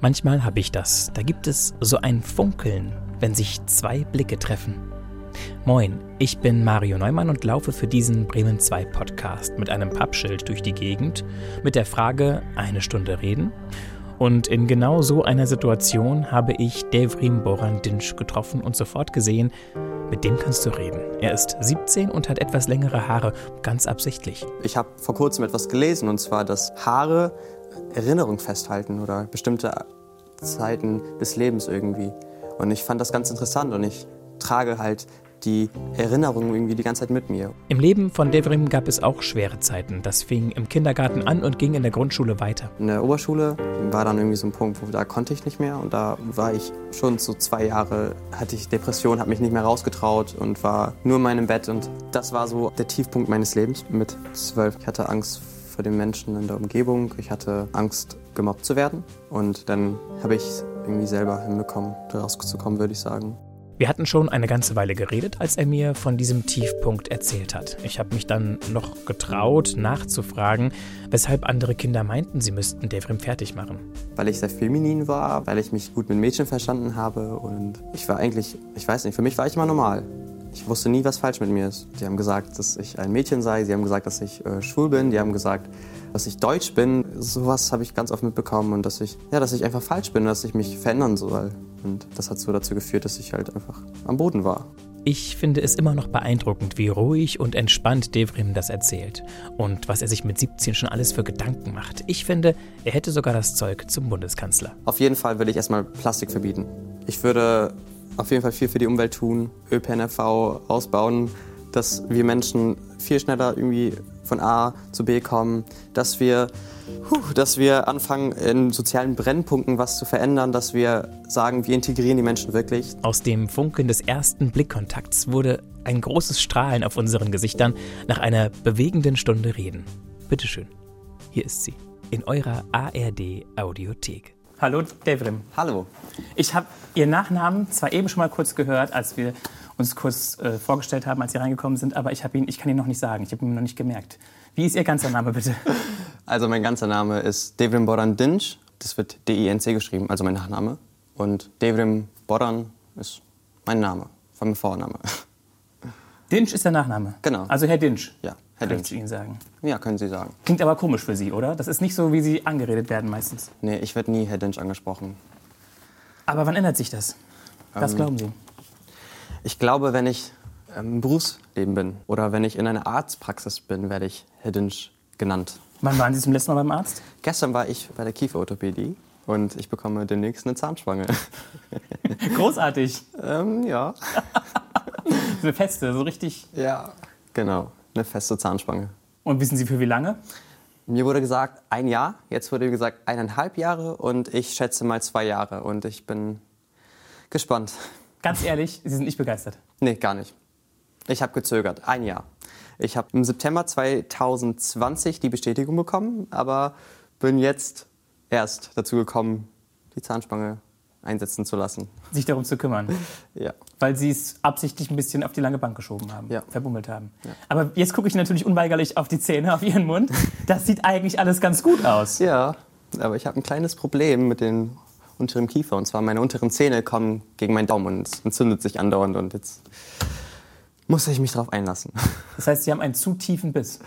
Manchmal habe ich das. Da gibt es so ein Funkeln, wenn sich zwei Blicke treffen. Moin, ich bin Mario Neumann und laufe für diesen Bremen 2 Podcast mit einem Pappschild durch die Gegend mit der Frage, eine Stunde reden? Und in genau so einer Situation habe ich Devrim Boran Dinsch getroffen und sofort gesehen, mit dem kannst du reden. Er ist 17 und hat etwas längere Haare, ganz absichtlich. Ich habe vor kurzem etwas gelesen, und zwar, dass Haare Erinnerung festhalten oder bestimmte Zeiten des Lebens irgendwie. Und ich fand das ganz interessant und ich trage halt die Erinnerungen irgendwie die ganze Zeit mit mir. Im Leben von Devrim gab es auch schwere Zeiten. Das fing im Kindergarten an und ging in der Grundschule weiter. In der Oberschule war dann irgendwie so ein Punkt, wo da konnte ich nicht mehr und da war ich schon so zwei Jahre, hatte ich Depression, habe mich nicht mehr rausgetraut und war nur in meinem Bett und das war so der Tiefpunkt meines Lebens mit zwölf. Ich hatte Angst vor den Menschen in der Umgebung, ich hatte Angst gemobbt zu werden und dann habe ich irgendwie selber hinbekommen, rauszukommen, würde ich sagen. Wir hatten schon eine ganze Weile geredet, als er mir von diesem Tiefpunkt erzählt hat. Ich habe mich dann noch getraut, nachzufragen, weshalb andere Kinder meinten, sie müssten Devrim fertig machen. Weil ich sehr feminin war, weil ich mich gut mit Mädchen verstanden habe und ich war eigentlich, ich weiß nicht, für mich war ich immer normal. Ich wusste nie, was falsch mit mir ist. Sie haben gesagt, dass ich ein Mädchen sei, sie haben gesagt, dass ich äh, schwul bin, die haben gesagt, dass ich deutsch bin. Sowas habe ich ganz oft mitbekommen und dass ich, ja, dass ich einfach falsch bin, dass ich mich verändern soll. Und das hat so dazu geführt, dass ich halt einfach am Boden war. Ich finde es immer noch beeindruckend, wie ruhig und entspannt Devrim das erzählt und was er sich mit 17 schon alles für Gedanken macht. Ich finde, er hätte sogar das Zeug zum Bundeskanzler. Auf jeden Fall würde ich erstmal Plastik verbieten. Ich würde auf jeden Fall viel für die Umwelt tun, ÖPNV ausbauen, dass wir Menschen viel schneller irgendwie von A zu B kommen, dass wir, huh, dass wir anfangen, in sozialen Brennpunkten was zu verändern, dass wir sagen, wir integrieren die Menschen wirklich. Aus dem Funkeln des ersten Blickkontakts wurde ein großes Strahlen auf unseren Gesichtern nach einer bewegenden Stunde Reden. Bitteschön, hier ist sie, in eurer ARD Audiothek. Hallo, Devrim. Hallo. Ich habe Ihren Nachnamen zwar eben schon mal kurz gehört, als wir uns kurz äh, vorgestellt haben, als Sie reingekommen sind, aber ich, ihn, ich kann ihn noch nicht sagen. Ich habe ihn noch nicht gemerkt. Wie ist Ihr ganzer Name bitte? Also mein ganzer Name ist Devrim Boran Dinch. Das wird D-I-N-C geschrieben, also mein Nachname. Und Devrim Boran ist mein Name, von meinem Vorname. Dinch ist der Nachname? Genau. Also Herr Dinch? Ja, Herr. Kann ich Ihnen sagen? Ja, können Sie sagen. Klingt aber komisch für Sie, oder? Das ist nicht so, wie Sie angeredet werden meistens. Nee, ich werde nie Herr Dinch angesprochen. Aber wann ändert sich das? Was ähm, glauben Sie? Ich glaube, wenn ich im Berufsleben bin oder wenn ich in einer Arztpraxis bin, werde ich Herr Dinsch genannt. Wann waren Sie zum letzten Mal beim Arzt? Gestern war ich bei der Kieferorthopädie und ich bekomme demnächst eine Zahnspange. Großartig. ähm, ja. eine feste, so richtig. Ja, genau. Eine feste Zahnspange. Und wissen Sie für wie lange? Mir wurde gesagt ein Jahr, jetzt wurde gesagt eineinhalb Jahre und ich schätze mal zwei Jahre und ich bin gespannt. Ganz ehrlich, Sie sind nicht begeistert? Nee, gar nicht. Ich habe gezögert, ein Jahr. Ich habe im September 2020 die Bestätigung bekommen, aber bin jetzt erst dazu gekommen, die Zahnspange einsetzen zu lassen. Sich darum zu kümmern? ja. Weil Sie es absichtlich ein bisschen auf die lange Bank geschoben haben, ja. verbummelt haben. Ja. Aber jetzt gucke ich natürlich unweigerlich auf die Zähne, auf Ihren Mund. Das sieht eigentlich alles ganz gut aus. Ja, aber ich habe ein kleines Problem mit den unteren Kiefer. Und zwar meine unteren Zähne kommen gegen meinen Daumen und es entzündet sich andauernd. Und jetzt muss ich mich darauf einlassen. Das heißt, Sie haben einen zu tiefen Biss?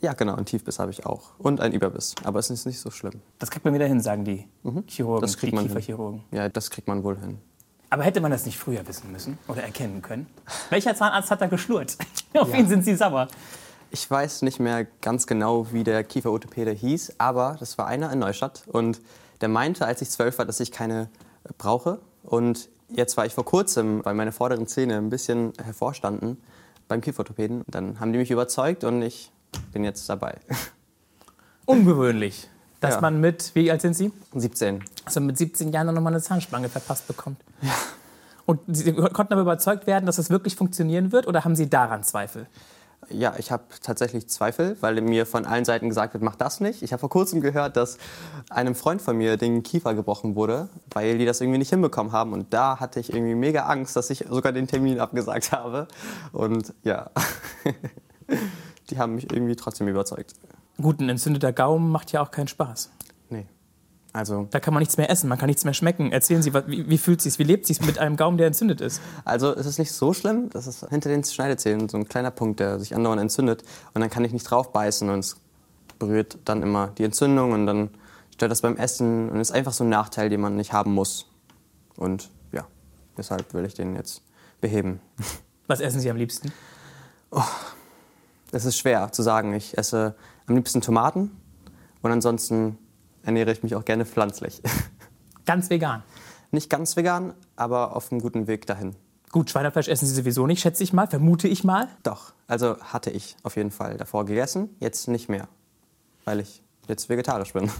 Ja, genau, einen Tiefbiss habe ich auch. Und einen Überbiss. Aber es ist nicht so schlimm. Das kriegt man wieder hin, sagen die mhm. Chirurgen, das kriegt die man Kieferchirurgen. Hin. Ja, das kriegt man wohl hin. Aber hätte man das nicht früher wissen müssen oder erkennen können? Welcher Zahnarzt hat da geschlurrt? Auf ja. wen sind Sie sauer? Ich weiß nicht mehr ganz genau, wie der Kieferorthopäde hieß, aber das war einer in Neustadt. Und der meinte, als ich zwölf war, dass ich keine brauche. Und jetzt war ich vor kurzem, weil meine vorderen Zähne ein bisschen hervorstanden, beim Kieferorthopäden. Dann haben die mich überzeugt und ich bin jetzt dabei. Ungewöhnlich, dass Ja. man mit, wie alt sind Sie? 17. Also mit 17 Jahren noch mal eine Zahnspange verpasst bekommt. Ja. Und Sie konnten aber überzeugt werden, dass das wirklich funktionieren wird oder haben Sie daran Zweifel? Ja, ich habe tatsächlich Zweifel, weil mir von allen Seiten gesagt wird, mach das nicht. Ich habe vor kurzem gehört, dass einem Freund von mir den Kiefer gebrochen wurde, weil die das irgendwie nicht hinbekommen haben. Und da hatte ich irgendwie mega Angst, dass ich sogar den Termin abgesagt habe. Und ja, die haben mich irgendwie trotzdem überzeugt. Gut, ein entzündeter Gaumen macht ja auch keinen Spaß. Nee. Also, Da kann man nichts mehr essen, man kann nichts mehr schmecken. Erzählen Sie, wie, wie fühlt sich's, wie lebt sich's mit einem Gaumen, der entzündet ist? also es ist nicht so schlimm. Das ist hinter den Schneidezähnen so ein kleiner Punkt, der sich andauernd entzündet. Und dann kann ich nicht drauf beißen und es berührt dann immer die Entzündung und dann stört das beim Essen und ist einfach so ein Nachteil, den man nicht haben muss. Und ja, deshalb will ich den jetzt beheben. Was essen Sie am liebsten? Es ist schwer zu sagen. Ich esse am liebsten Tomaten und ansonsten ernähre ich mich auch gerne pflanzlich. Ganz vegan. Nicht ganz vegan, aber auf einem guten Weg dahin. Gut, Schweinefleisch essen Sie sowieso nicht, schätze ich mal, vermute ich mal. Doch, also hatte ich auf jeden Fall davor gegessen, jetzt nicht mehr, weil ich jetzt vegetarisch bin.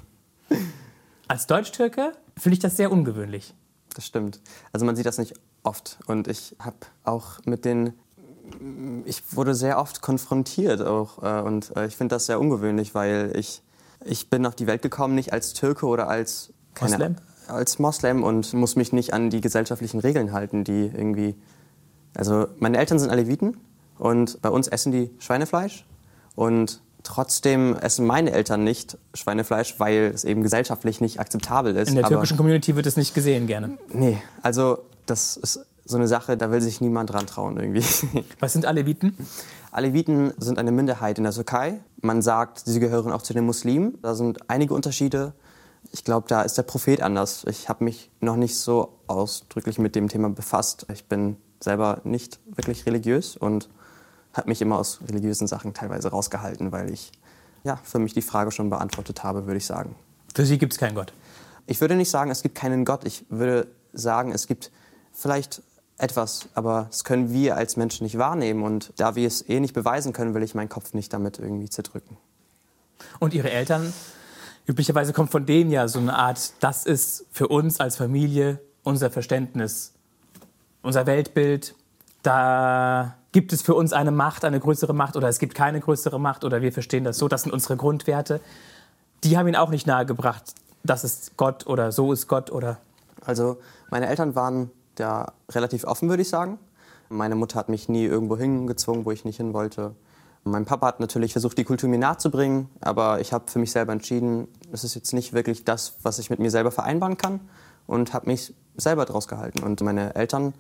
Als Deutsch-Türke finde ich das sehr ungewöhnlich. Das stimmt. Also man sieht das nicht oft und ich habe auch mit den ich wurde sehr oft konfrontiert auch äh, und äh, ich finde das sehr ungewöhnlich, weil ich ich bin auf die Welt gekommen nicht als Türke oder als Moslem? als Moslem und muss mich nicht an die gesellschaftlichen Regeln halten, die irgendwie also meine Eltern sind Aleviten und bei uns essen die Schweinefleisch und trotzdem essen meine Eltern nicht Schweinefleisch, weil es eben gesellschaftlich nicht akzeptabel ist. In der Aber- türkischen Community wird es nicht gesehen gerne. Nee, also das ist so eine Sache, da will sich niemand dran trauen irgendwie. Was sind Aleviten? Aleviten sind eine Minderheit in der Türkei. Man sagt, sie gehören auch zu den Muslimen. Da sind einige Unterschiede. Ich glaube, da ist der Prophet anders. Ich habe mich noch nicht so ausdrücklich mit dem Thema befasst. Ich bin selber nicht wirklich religiös und habe mich immer aus religiösen Sachen teilweise rausgehalten, weil ich ja, für mich die Frage schon beantwortet habe, würde ich sagen. Für Sie gibt es keinen Gott. Ich würde nicht sagen, es gibt keinen Gott. Ich würde sagen, es gibt vielleicht etwas, aber das können wir als Menschen nicht wahrnehmen. Und da wir es eh nicht beweisen können, will ich meinen Kopf nicht damit irgendwie zerdrücken. Und Ihre Eltern, üblicherweise kommt von denen ja so eine Art, das ist für uns als Familie unser Verständnis, unser Weltbild. Da gibt es für uns eine Macht, eine größere Macht oder es gibt keine größere Macht oder wir verstehen das so, das sind unsere Grundwerte. Die haben Ihnen auch nicht nahegebracht, das ist Gott oder so ist Gott oder Also meine Eltern waren da relativ offen, würde ich sagen. Meine Mutter hat mich nie irgendwo hingezwungen, wo ich nicht hin wollte. Mein Papa hat natürlich versucht, die Kultur mir nahezubringen, aber ich habe für mich selber entschieden, es ist jetzt nicht wirklich das, was ich mit mir selber vereinbaren kann und habe mich selber draus gehalten. Und meine Eltern,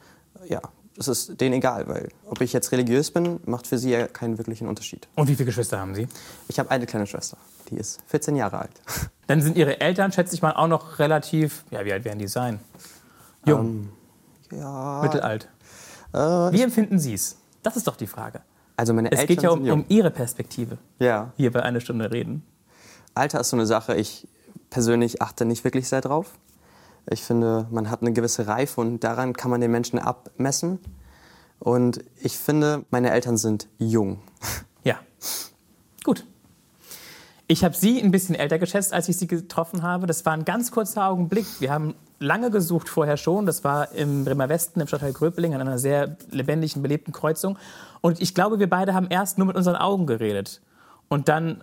ja, es ist denen egal, weil ob ich jetzt religiös bin, macht für sie ja keinen wirklichen Unterschied. Und wie viele Geschwister haben Sie? Ich habe eine kleine Schwester, die ist 14 Jahre alt. Dann sind Ihre Eltern, schätze ich mal, auch noch relativ, ja, wie alt werden die sein? Jung, Ja, mittelalt. äh, Wie empfinden Sie es? Das ist doch die Frage. also meine Es Eltern geht ja um, um Ihre Perspektive, Ja. hier bei einer Stunde reden. Alter ist so eine Sache, ich persönlich achte nicht wirklich sehr drauf. Ich finde, man hat eine gewisse Reife und daran kann man den Menschen abmessen. Und ich finde, meine Eltern sind jung. Ja, gut. Ich habe Sie ein bisschen älter geschätzt, als ich Sie getroffen habe. Das war ein ganz kurzer Augenblick. Wir haben lange gesucht vorher schon. Das war im Bremer Westen, im Stadtteil Gröpeling, an einer sehr lebendigen, belebten Kreuzung. Und ich glaube, wir beide haben erst nur mit unseren Augen geredet. Und dann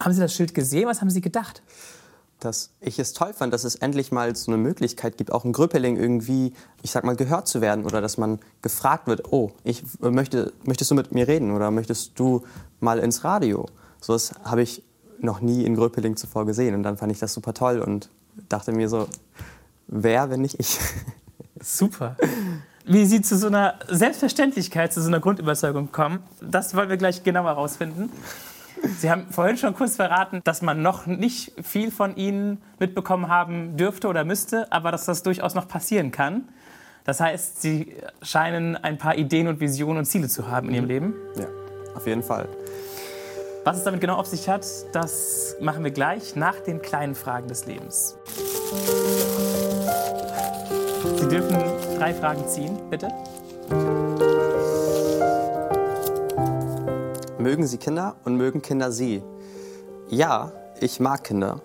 haben Sie das Schild gesehen. Was haben Sie gedacht? Dass ich es toll fand, dass es endlich mal so eine Möglichkeit gibt, auch in Gröpeling irgendwie, ich sag mal, gehört zu werden oder dass man gefragt wird, oh, ich möchte, möchtest du mit mir reden oder möchtest du mal ins Radio? So das habe ich noch nie in Gröpeling zuvor gesehen und dann fand ich das super toll und dachte mir so, wer, wenn nicht ich? Super. Wie Sie zu so einer Selbstverständlichkeit, zu so einer Grundüberzeugung kommen, das wollen wir gleich genauer herausfinden. Sie haben vorhin schon kurz verraten, dass man noch nicht viel von Ihnen mitbekommen haben dürfte oder müsste, aber dass das durchaus noch passieren kann. Das heißt, Sie scheinen ein paar Ideen und Visionen und Ziele zu haben in Ihrem Leben. Ja, auf jeden Fall. Was es damit genau auf sich hat, das machen wir gleich nach den kleinen Fragen des Lebens. Sie dürfen drei Fragen ziehen, bitte. Mögen Sie Kinder und mögen Kinder Sie? Ja, ich mag Kinder.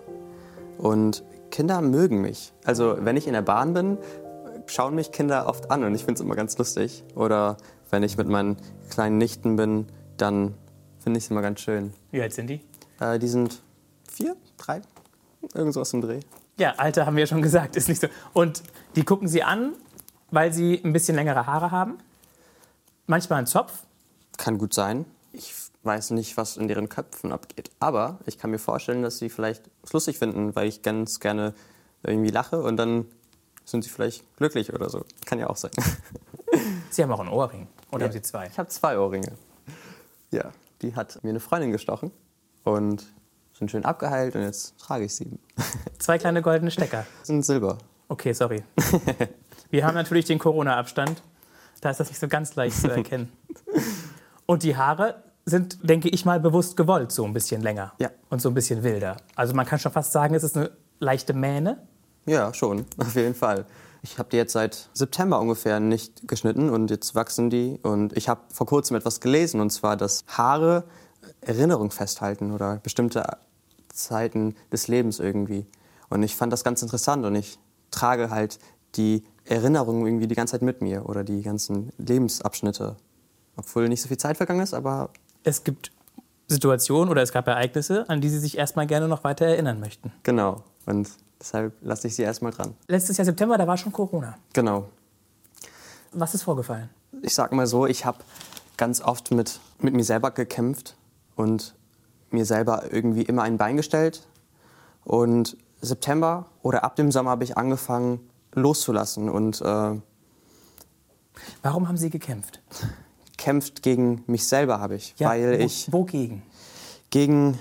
Und Kinder mögen mich. Also wenn ich in der Bahn bin, schauen mich Kinder oft an und ich finde es immer ganz lustig. Oder wenn ich mit meinen kleinen Nichten bin, dann finde ich immer ganz schön. Wie alt sind die? Äh, die sind vier, drei, irgend so aus dem Dreh. Ja, Alter haben wir ja schon gesagt, ist nicht so. Und die gucken sie an, weil sie ein bisschen längere Haare haben. Manchmal einen Zopf. Kann gut sein. Ich weiß nicht, was in deren Köpfen abgeht. Aber ich kann mir vorstellen, dass sie vielleicht es lustig finden, weil ich ganz gerne irgendwie lache und dann sind sie vielleicht glücklich oder so. Kann ja auch sein. Sie haben auch einen Ohrring. Oder Ja. haben Sie zwei? Ich habe zwei Ohrringe. Ja, die hat mir eine Freundin gestochen und sind schön abgeheilt und jetzt trage ich sie. Zwei kleine goldene Stecker. sind Silber. Okay, sorry. Wir haben natürlich den Corona-Abstand. Da ist das nicht so ganz leicht zu erkennen. Und die Haare sind, denke ich mal, bewusst gewollt, so ein bisschen länger. Ja. Und so ein bisschen wilder. Also man kann schon fast sagen, es ist eine leichte Mähne. Ja, schon, auf jeden Fall. Ich habe die jetzt seit September ungefähr nicht geschnitten und jetzt wachsen die. Und ich habe vor kurzem etwas gelesen, und zwar, dass Haare Erinnerung festhalten oder bestimmte Zeiten des Lebens irgendwie. Und ich fand das ganz interessant und ich trage halt die Erinnerung irgendwie die ganze Zeit mit mir oder die ganzen Lebensabschnitte. Obwohl nicht so viel Zeit vergangen ist, aber Es gibt Situationen oder es gab Ereignisse, an die Sie sich erstmal gerne noch weiter erinnern möchten. genau. Und deshalb lasse ich sie erstmal dran. Letztes Jahr September, da war schon Corona. Genau. Was ist vorgefallen? ich sag mal so, ich habe ganz oft mit, mit mir selber gekämpft und mir selber irgendwie immer ein Bein gestellt. Und September oder ab dem Sommer habe ich angefangen loszulassen und äh, Warum haben Sie gekämpft? kämpft gegen mich selber habe ich, weil wo, ich Wogegen? gegen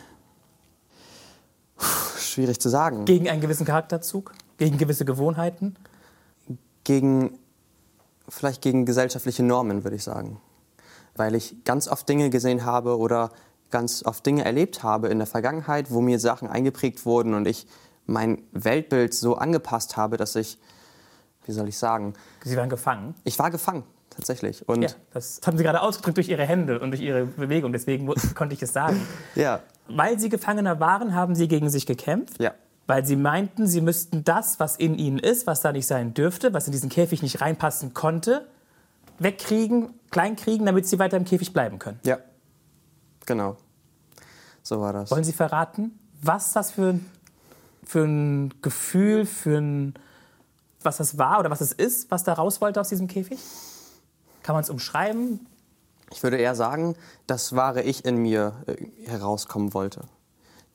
schwierig zu sagen Gegen einen gewissen Charakterzug? Gegen gewisse Gewohnheiten? gegen vielleicht gegen gesellschaftliche Normen würde ich sagen, weil ich ganz oft Dinge gesehen habe oder ganz oft Dinge erlebt habe in der Vergangenheit, wo mir Sachen eingeprägt wurden und ich mein Weltbild so angepasst habe, dass ich, wie soll ich sagen, Sie waren gefangen. ich war gefangen tatsächlich und Ja, das haben Sie gerade ausgedrückt durch Ihre Hände und durch Ihre Bewegung, deswegen konnte ich es sagen. ja, Weil Sie Gefangener waren, haben Sie gegen sich gekämpft. ja, Weil Sie meinten, Sie müssten das, was in Ihnen ist, was da nicht sein dürfte, was in diesen Käfig nicht reinpassen konnte, wegkriegen, kleinkriegen, damit Sie weiter im Käfig bleiben können. ja, genau, so war das. Wollen Sie verraten, was das für, ein- für ein Gefühl, für ein, was das war oder was es ist, was da raus wollte aus diesem Käfig? Kann man es umschreiben? Ich würde eher sagen, das wahre Ich in mir äh, herauskommen wollte.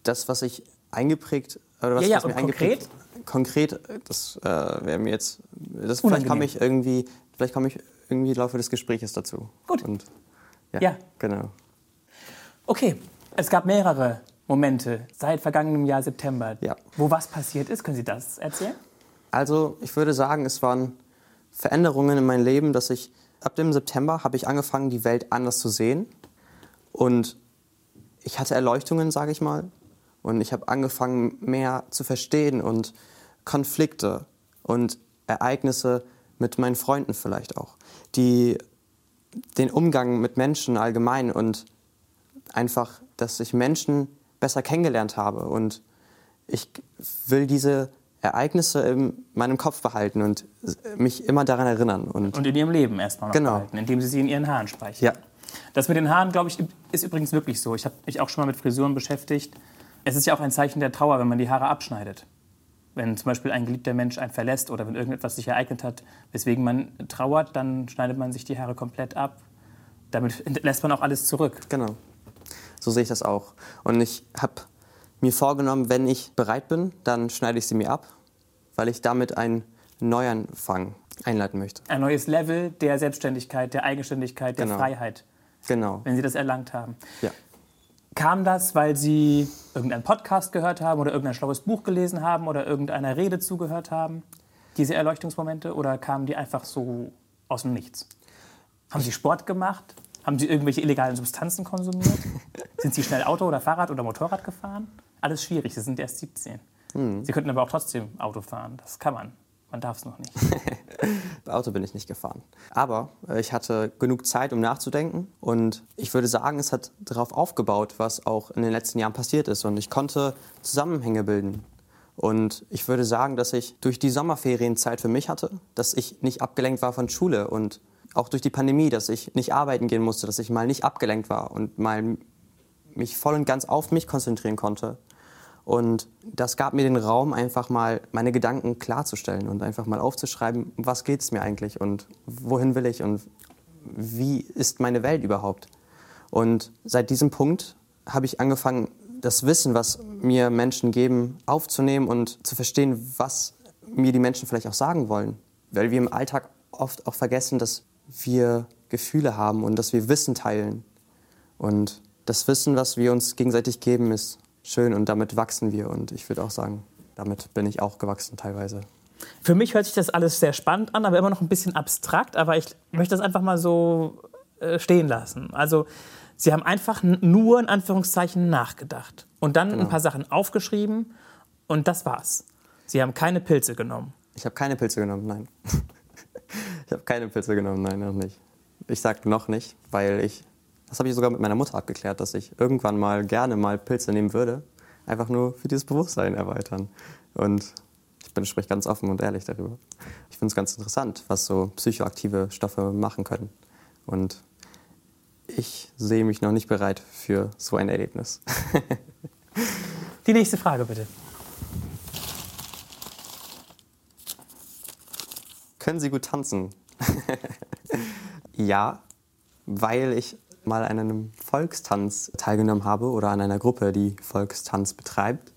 Das, was ich eingeprägt oder was, Ja, ja, was mir eingeprägt konkret, äh, das äh, wäre mir jetzt, das vielleicht komme ich irgendwie, vielleicht komme ich irgendwie im Laufe des Gesprächs dazu. Gut. Und, ja, Ja. genau. Okay, es gab mehrere Momente seit vergangenem Jahr September, Ja. wo was passiert ist. Können Sie das erzählen? Also ich würde sagen, es waren Veränderungen in meinem Leben, dass ich ab dem September habe ich angefangen, die Welt anders zu sehen. Und ich hatte Erleuchtungen, sage ich mal, und ich habe angefangen, mehr zu verstehen und Konflikte und Ereignisse mit meinen Freunden vielleicht auch, die den Umgang mit Menschen allgemein und einfach, dass ich Menschen besser kennengelernt habe. Und ich will diese Ereignisse in meinem Kopf behalten und mich immer daran erinnern. Und, Und in Ihrem Leben erstmal noch Genau. behalten, indem Sie sie in Ihren Haaren speichern. ja, Das mit den Haaren, glaube ich, ist übrigens wirklich so. Ich habe mich auch schon mal mit Frisuren beschäftigt. Es ist ja auch ein Zeichen der Trauer, wenn man die Haare abschneidet. Wenn zum Beispiel ein geliebter Mensch einen verlässt oder wenn irgendetwas sich ereignet hat, weswegen man trauert, dann schneidet man sich die Haare komplett ab. Damit lässt man auch alles zurück. genau. So sehe ich das auch. Und ich habe mir vorgenommen, wenn ich bereit bin, dann schneide ich sie mir ab, weil ich damit einen Neuanfang einleiten möchte. Ein neues Level der Selbstständigkeit, der Eigenständigkeit, der Genau. Freiheit, Genau. wenn Sie das erlangt haben. Ja. Kam das, weil Sie irgendeinen Podcast gehört haben oder irgendein schlaues Buch gelesen haben oder irgendeiner Rede zugehört haben? Diese Erleuchtungsmomente? Oder kamen die einfach so aus dem Nichts? Haben Sie Sport gemacht? Haben Sie irgendwelche illegalen Substanzen konsumiert? sind Sie schnell Auto oder Fahrrad oder Motorrad gefahren? Alles schwierig, Sie sind erst 17. Sie könnten aber auch trotzdem Auto fahren. Das kann man. Man darf es noch nicht. Auto bin ich nicht gefahren. Aber äh, ich hatte genug Zeit, um nachzudenken. Und ich würde sagen, es hat darauf aufgebaut, was auch in den letzten Jahren passiert ist. Und ich konnte Zusammenhänge bilden. Und ich würde sagen, dass ich durch die Sommerferien Zeit für mich hatte, dass ich nicht abgelenkt war von Schule und auch durch die Pandemie, dass ich nicht arbeiten gehen musste, dass ich mal nicht abgelenkt war und mal mich voll und ganz auf mich konzentrieren konnte. Und das gab mir den Raum, einfach mal meine Gedanken klarzustellen und einfach mal aufzuschreiben, was geht es mir eigentlich und wohin will ich und wie ist meine Welt überhaupt. Und seit diesem Punkt habe ich angefangen, das Wissen, was mir Menschen geben, aufzunehmen und zu verstehen, was mir die Menschen vielleicht auch sagen wollen. Weil wir im Alltag oft auch vergessen, dass wir Gefühle haben und dass wir Wissen teilen. Und das Wissen, was wir uns gegenseitig geben, ist schön und damit wachsen wir. Und ich würde auch sagen, damit bin ich auch gewachsen teilweise. Für mich hört sich das alles sehr spannend an, aber immer noch ein bisschen abstrakt. Aber ich möchte das einfach mal so äh, stehen lassen. Also Sie haben einfach nur in Anführungszeichen nachgedacht und dann genau. ein paar Sachen aufgeschrieben und das war's. Sie haben keine Pilze genommen. Ich habe keine Pilze genommen, nein. ich habe keine Pilze genommen, nein, noch nicht. Ich sage noch nicht, weil ich, das habe ich sogar mit meiner Mutter abgeklärt, dass ich irgendwann mal gerne mal Pilze nehmen würde. Einfach nur für dieses Bewusstsein erweitern. Und ich bin sprich ganz offen und ehrlich darüber. Ich finde es ganz interessant, was so psychoaktive Stoffe machen können. Und ich sehe mich noch nicht bereit für so ein Erlebnis. Die nächste Frage bitte. Können Sie gut tanzen? ja, weil ich mal an einem Volkstanz teilgenommen habe oder an einer Gruppe, die Volkstanz betreibt.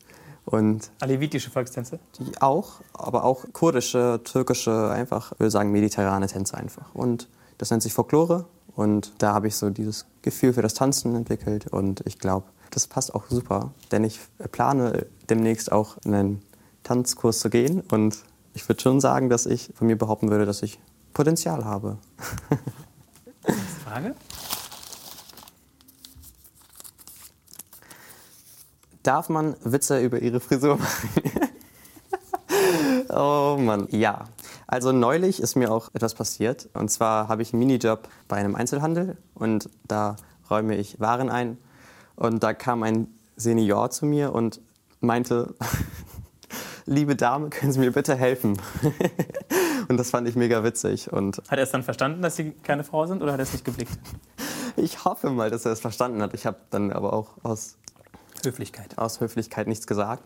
Und Alevitische Volkstänze? Die auch, aber auch kurdische, türkische, einfach, ich würde sagen, mediterrane Tänze einfach. Und das nennt sich Folklore und da habe ich so dieses Gefühl für das Tanzen entwickelt und ich glaube, das passt auch super, denn ich plane demnächst auch in einen Tanzkurs zu gehen und ich würde schon sagen, dass ich von mir behaupten würde, dass ich Potenzial habe. Frage. Darf man Witze über Ihre Frisur machen? oh Mann, ja. Also neulich ist mir auch etwas passiert. Und zwar habe ich einen Minijob bei einem Einzelhandel und da räume ich Waren ein. Und da kam ein Senior zu mir und meinte, liebe Dame, können Sie mir bitte helfen? und das fand ich mega witzig. Und hat er es dann verstanden, dass Sie keine Frau sind oder hat er es nicht geblickt? Ich hoffe mal, dass er es verstanden hat. Ich habe dann aber auch aus Höflichkeit. Aus Höflichkeit nichts gesagt.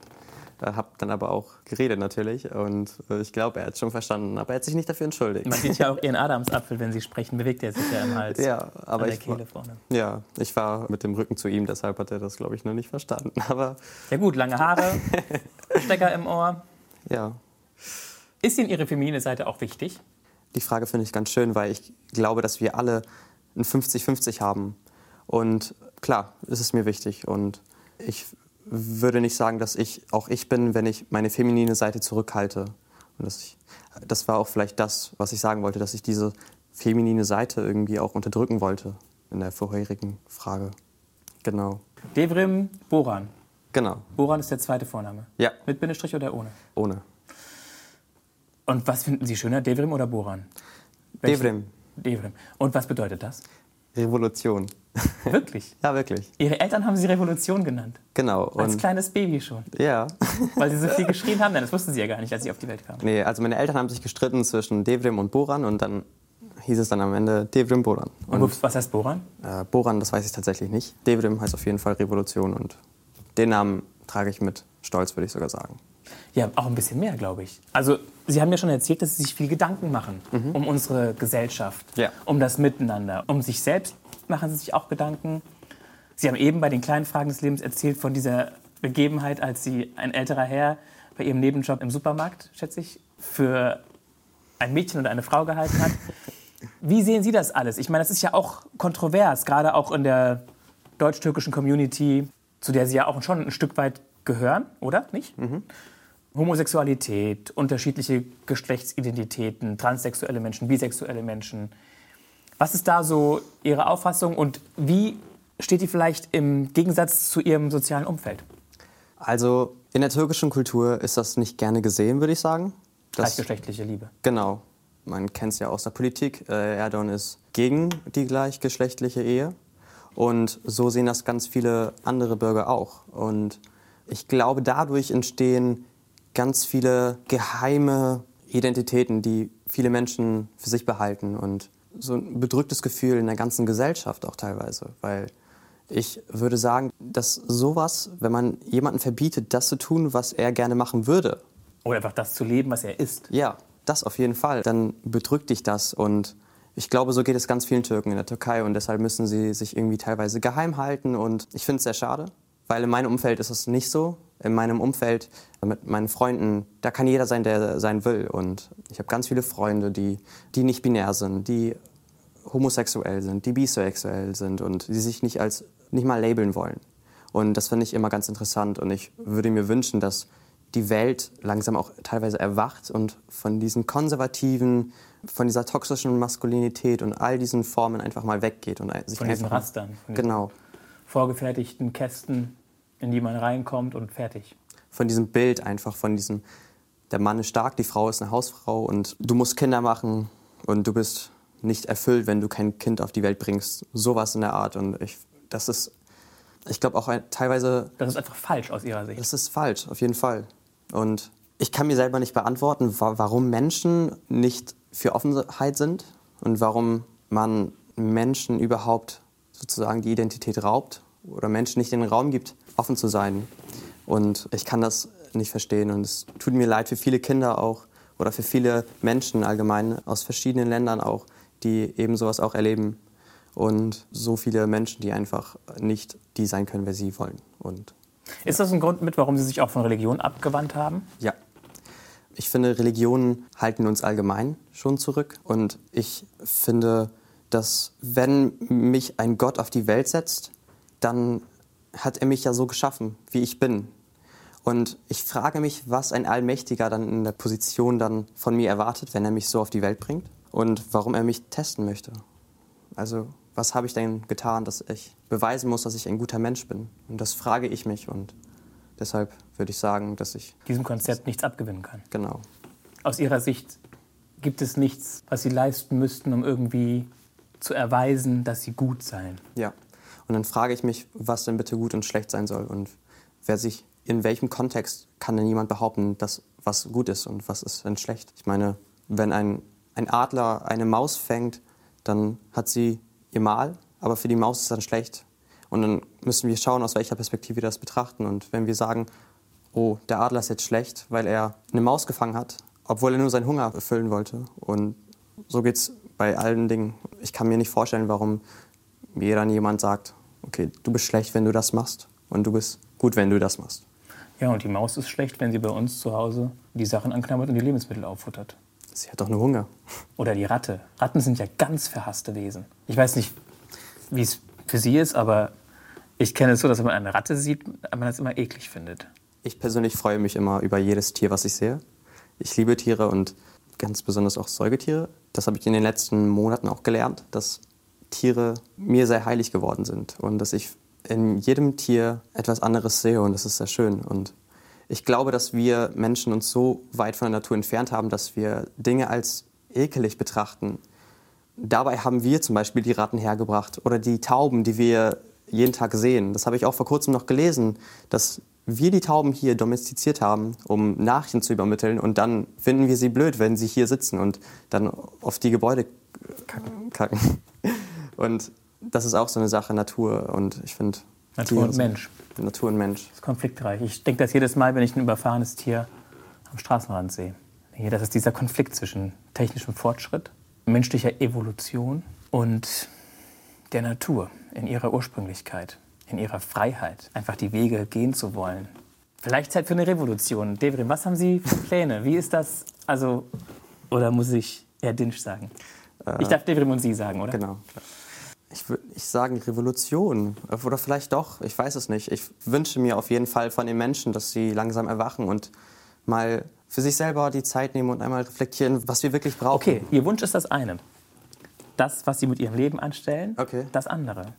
Habe dann aber auch geredet natürlich und äh, ich glaube, er hat es schon verstanden, aber er hat sich nicht dafür entschuldigt. Man sieht ja auch Ihren Adamsapfel, wenn Sie sprechen, bewegt er sich ja im Hals. Ja, aber an der ich Kehle vorne. Ja, ich war mit dem Rücken zu ihm, deshalb hat er das, glaube ich, noch nicht verstanden. Aber ja gut, lange Haare, Stecker im Ohr. Ja. Ist Ihnen Ihre feminine Seite auch wichtig? Die Frage finde ich ganz schön, weil ich glaube, dass wir alle ein 50-50 haben. Und klar, ist es mir wichtig und ich würde nicht sagen, dass ich auch ich bin, wenn ich meine feminine Seite zurückhalte. Und das, ich, das war auch vielleicht das, was ich sagen wollte, dass ich diese feminine Seite irgendwie auch unterdrücken wollte in der vorherigen Frage. Genau. Devrim Boran. Genau. Boran ist der zweite Vorname. Ja. Mit Bindestrich oder ohne? Ohne. Und was finden Sie schöner, Devrim oder Boran? Devrim. Devrim. Und was bedeutet das? Revolution. Wirklich? ja, wirklich. Ihre Eltern haben Sie Revolution genannt? Genau. als kleines Baby schon? Ja. Weil Sie so viel geschrien haben? Nein, das wussten Sie ja gar nicht, als Sie auf die Welt kamen. Nee, also meine Eltern haben sich gestritten zwischen Devrim und Boran und dann hieß es dann am Ende Devrim Boran. Und, und was heißt Boran? Äh, Boran, das weiß ich tatsächlich nicht. Devrim heißt auf jeden Fall Revolution und den Namen trage ich mit Stolz, würde ich sogar sagen. Ja, auch ein bisschen mehr, glaube ich. Also, Sie haben ja schon erzählt, dass Sie sich viel Gedanken machen mhm. um unsere Gesellschaft, ja. um das Miteinander. Um sich selbst machen Sie sich auch Gedanken. Sie haben eben bei den kleinen Fragen des Lebens erzählt von dieser Begebenheit, als Sie ein älterer Herr bei Ihrem Nebenjob im Supermarkt, schätze ich, für ein Mädchen oder eine Frau gehalten hat. Wie sehen Sie das alles? Ich meine, das ist ja auch kontrovers, gerade auch in der deutsch-türkischen Community, zu der Sie ja auch schon ein Stück weit gehören, oder? Nicht? Mhm. Homosexualität, unterschiedliche Geschlechtsidentitäten, transsexuelle Menschen, bisexuelle Menschen. Was ist da so Ihre Auffassung und wie steht die vielleicht im Gegensatz zu Ihrem sozialen Umfeld? Also in der türkischen Kultur ist das nicht gerne gesehen, würde ich sagen. Das, Gleichgeschlechtliche Liebe. Genau. Man kennt es ja aus der Politik. Äh, Erdogan ist gegen die gleichgeschlechtliche Ehe. Und so sehen das ganz viele andere Bürger auch. Und ich glaube, dadurch entstehen ganz viele geheime Identitäten, die viele Menschen für sich behalten und so ein bedrücktes Gefühl in der ganzen Gesellschaft auch teilweise, weil ich würde sagen, dass sowas, wenn man jemanden verbietet, das zu tun, was er gerne machen würde. Oder einfach das zu leben, was er ist. Ja, das auf jeden Fall. Dann bedrückt dich das und ich glaube, so geht es ganz vielen Türken in der Türkei und deshalb müssen sie sich irgendwie teilweise geheim halten und ich finde es sehr schade, weil in meinem Umfeld ist es nicht so. In meinem Umfeld mit meinen Freunden, da kann jeder sein, der sein will und ich habe ganz viele Freunde, die, die nicht binär sind, die homosexuell sind, die bisexuell sind und die sich nicht als nicht mal labeln wollen. Und das finde ich immer ganz interessant und ich würde mir wünschen, dass die Welt langsam auch teilweise erwacht und von diesen konservativen, von dieser toxischen Maskulinität und all diesen Formen einfach mal weggeht und sich von diesen Rastern, von genau vorgefertigten Kästen, in die man reinkommt und fertig. Von diesem Bild einfach, von diesem der Mann ist stark, die Frau ist eine Hausfrau und du musst Kinder machen und du bist nicht erfüllt, wenn du kein Kind auf die Welt bringst. Sowas in der Art und ich, das ist, ich glaube auch ein, teilweise. Das ist einfach falsch aus Ihrer Sicht. Das ist falsch, auf jeden Fall. Und ich kann mir selber nicht beantworten, warum Menschen nicht für Offenheit sind und warum man Menschen überhaupt sozusagen die Identität raubt oder Menschen nicht den Raum gibt, offen zu sein. Und ich kann das nicht verstehen und es tut mir leid für viele Kinder auch oder für viele Menschen allgemein aus verschiedenen Ländern auch, die eben sowas auch erleben und so viele Menschen, die einfach nicht die sein können, wer sie wollen. Und ist das ein Grund mit, warum Sie sich auch von Religion abgewandt haben? Ja. Ich finde, Religionen halten uns allgemein schon zurück. Und ich finde, dass wenn mich ein Gott auf die Welt setzt, dann hat er mich ja so geschaffen, wie ich bin. Und ich frage mich, was ein Allmächtiger dann in der Position dann von mir erwartet, wenn er mich so auf die Welt bringt und warum er mich testen möchte. Also was habe ich denn getan, dass ich beweisen muss, dass ich ein guter Mensch bin? Und das frage ich mich und deshalb würde ich sagen, dass ich diesem Konzept nichts abgewinnen kann. Genau. Aus Ihrer Sicht gibt es nichts, was Sie leisten müssten, um irgendwie zu erweisen, dass Sie gut seien. Ja. Und dann frage ich mich, was denn bitte gut und schlecht sein soll und wer sich in welchem Kontext kann denn jemand behaupten, dass was gut ist und was ist denn schlecht? Ich meine, wenn ein, ein Adler eine Maus fängt, dann hat sie ihr Mal, aber für die Maus ist es dann schlecht. Und dann müssen wir schauen, aus welcher Perspektive wir das betrachten. Und wenn wir sagen, oh, der Adler ist jetzt schlecht, weil er eine Maus gefangen hat, obwohl er nur seinen Hunger erfüllen wollte. Und so geht es bei allen Dingen. Ich kann mir nicht vorstellen, warum mir dann jemand sagt, okay, du bist schlecht, wenn du das machst und du bist gut, wenn du das machst. Ja, und die Maus ist schlecht, wenn sie bei uns zu Hause die Sachen anknabbert und die Lebensmittel auffuttert. Sie hat doch nur Hunger. Oder die Ratte. Ratten sind ja ganz verhasste Wesen. Ich weiß nicht, wie es für Sie ist, aber ich kenne es so, dass wenn man eine Ratte sieht, man das immer eklig findet. Ich persönlich freue mich immer über jedes Tier, was ich sehe. Ich liebe Tiere und ganz besonders auch Säugetiere. Das habe ich in den letzten Monaten auch gelernt, dass Tiere mir sehr heilig geworden sind und dass ich in jedem Tier etwas anderes sehe und das ist sehr schön. Und ich glaube, dass wir Menschen uns so weit von der Natur entfernt haben, dass wir Dinge als ekelig betrachten. Dabei haben wir zum Beispiel die Ratten hergebracht oder die Tauben, die wir jeden Tag sehen. Das habe ich auch vor kurzem noch gelesen, dass wir die Tauben hier domestiziert haben, um Nachrichten zu übermitteln. Und dann finden wir sie blöd, wenn sie hier sitzen und dann auf die Gebäude kacken. Und das ist auch so eine Sache Natur. Und ich finde, Natur und Mensch. Natur und Mensch. Das ist konfliktreich. Ich denke das jedes Mal, wenn ich ein überfahrenes Tier am Straßenrand sehe. Hier, das ist dieser Konflikt zwischen technischem Fortschritt, menschlicher Evolution und der Natur in ihrer Ursprünglichkeit, in ihrer Freiheit, einfach die Wege gehen zu wollen. Vielleicht Zeit für eine Revolution. Devrim, was haben Sie für Pläne? Wie ist das? Also, oder muss ich Herr Dinsch sagen? Äh, ich darf Devrim und Sie sagen, oder? Genau. Klar ich würde nicht sagen Revolution oder vielleicht doch, ich weiß es nicht. Ich wünsche mir auf jeden Fall von den Menschen, dass sie langsam erwachen und mal für sich selber die Zeit nehmen und einmal reflektieren, was wir wirklich brauchen. Okay, Ihr Wunsch ist das eine. Das, was Sie mit Ihrem Leben anstellen, okay. das andere.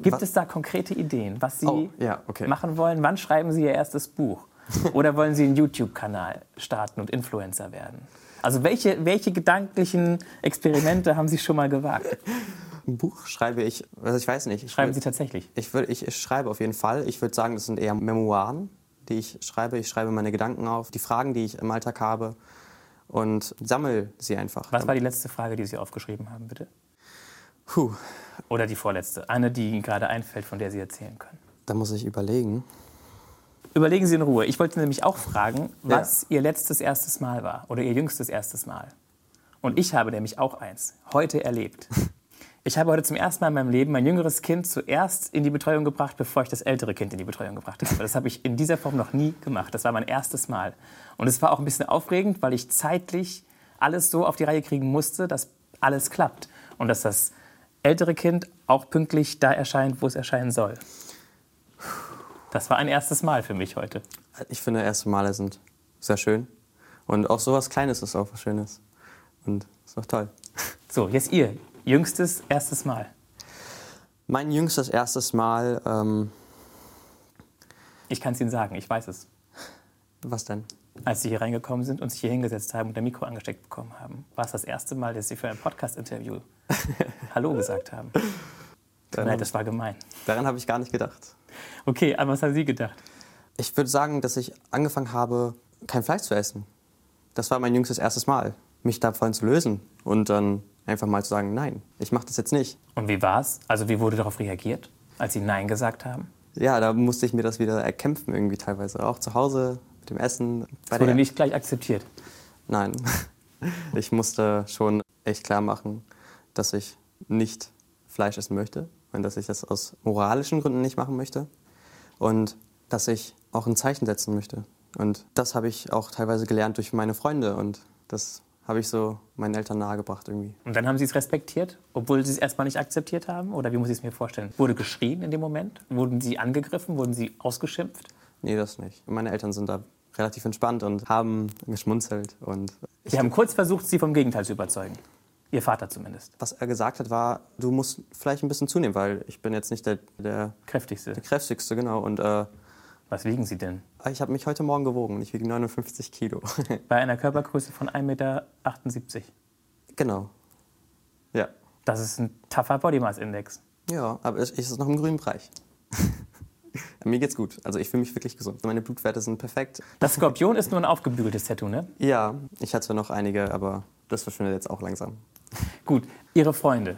Gibt was? es da konkrete Ideen, was Sie oh, ja, okay. machen wollen? Wann schreiben Sie Ihr erstes Buch? Oder wollen Sie einen YouTube-Kanal starten und Influencer werden? Also welche, welche gedanklichen Experimente haben Sie schon mal gewagt? Ein Buch schreibe ich, also ich weiß nicht. Ich Schreiben Sie tatsächlich? Ich, würd, ich, ich schreibe auf jeden Fall. Ich würde sagen, das sind eher Memoiren, die ich schreibe. Ich schreibe meine Gedanken auf, die Fragen, die ich im Alltag habe und sammle sie einfach. Was war die letzte Frage, die Sie aufgeschrieben haben, bitte? Puh. Oder die vorletzte? Eine, die Ihnen gerade einfällt, von der Sie erzählen können. Da muss ich überlegen. Überlegen Sie in Ruhe. Ich wollte nämlich auch fragen, was ja. Ihr letztes erstes Mal war oder Ihr jüngstes erstes Mal. Und ich habe nämlich auch eins heute erlebt. Ich habe heute zum ersten Mal in meinem Leben mein jüngeres Kind zuerst in die Betreuung gebracht, bevor ich das ältere Kind in die Betreuung gebracht habe. Das habe ich in dieser Form noch nie gemacht. Das war mein erstes Mal. Und es war auch ein bisschen aufregend, weil ich zeitlich alles so auf die Reihe kriegen musste, dass alles klappt. Und dass das ältere Kind auch pünktlich da erscheint, wo es erscheinen soll. Das war ein erstes Mal für mich heute. Ich finde, erste Male sind sehr schön. Und auch sowas Kleines ist auch was Schönes. Und ist auch toll. So, jetzt ihr. Jüngstes erstes Mal. Mein jüngstes erstes Mal, ähm, Ich kann es Ihnen sagen, ich weiß es. was denn? Als Sie hier reingekommen sind und sich hier hingesetzt haben und der Mikro angesteckt bekommen haben, war es das erste Mal, dass Sie für ein Podcast-Interview Hallo gesagt haben. Nein, das war gemein. Daran habe ich gar nicht gedacht. Okay, an was haben Sie gedacht? Ich würde sagen, dass ich angefangen habe, kein Fleisch zu essen. Das war mein jüngstes erstes Mal, mich davon zu lösen und dann einfach mal zu sagen, nein, ich mache das jetzt nicht. Und wie war's? Also wie wurde darauf reagiert, als Sie Nein gesagt haben? Ja, da musste ich mir das wieder erkämpfen irgendwie teilweise. Auch zu Hause mit dem Essen. Es wurde nicht gleich akzeptiert. Nein. Ich musste schon echt klar machen, dass ich nicht Fleisch essen möchte und dass ich das aus moralischen Gründen nicht machen möchte und dass ich auch ein Zeichen setzen möchte. Und das habe ich auch teilweise gelernt durch meine Freunde und das habe ich so meinen Eltern nahegebracht irgendwie. Und dann haben Sie es respektiert, obwohl Sie es erstmal nicht akzeptiert haben? Oder wie muss ich es mir vorstellen? Wurde geschrien in dem Moment? Wurden Sie angegriffen? Wurden Sie ausgeschimpft? Nee, das nicht. Meine Eltern sind da relativ entspannt und haben geschmunzelt und Sie haben kurz versucht, Sie vom Gegenteil zu überzeugen. Ihr Vater zumindest. was er gesagt hat, war, du musst vielleicht ein bisschen zunehmen, weil ich bin jetzt nicht der, der, Kräftigste. der kräftigste, genau. Und äh, Was wiegen Sie denn? ich habe mich heute Morgen gewogen und ich wiege 59 Kilo. Bei einer Körpergröße von 1,78 Meter. genau. Ja. Das ist ein tougher Body Mass Index. Ja, aber es ist noch im grünen Bereich. Mir geht's gut. Also ich fühle mich wirklich gesund. Meine Blutwerte sind perfekt. Das Skorpion ist nur ein aufgebügeltes Tattoo, ne? Ja, ich hatte noch einige, aber das verschwindet jetzt auch langsam. Gut, Ihre Freunde.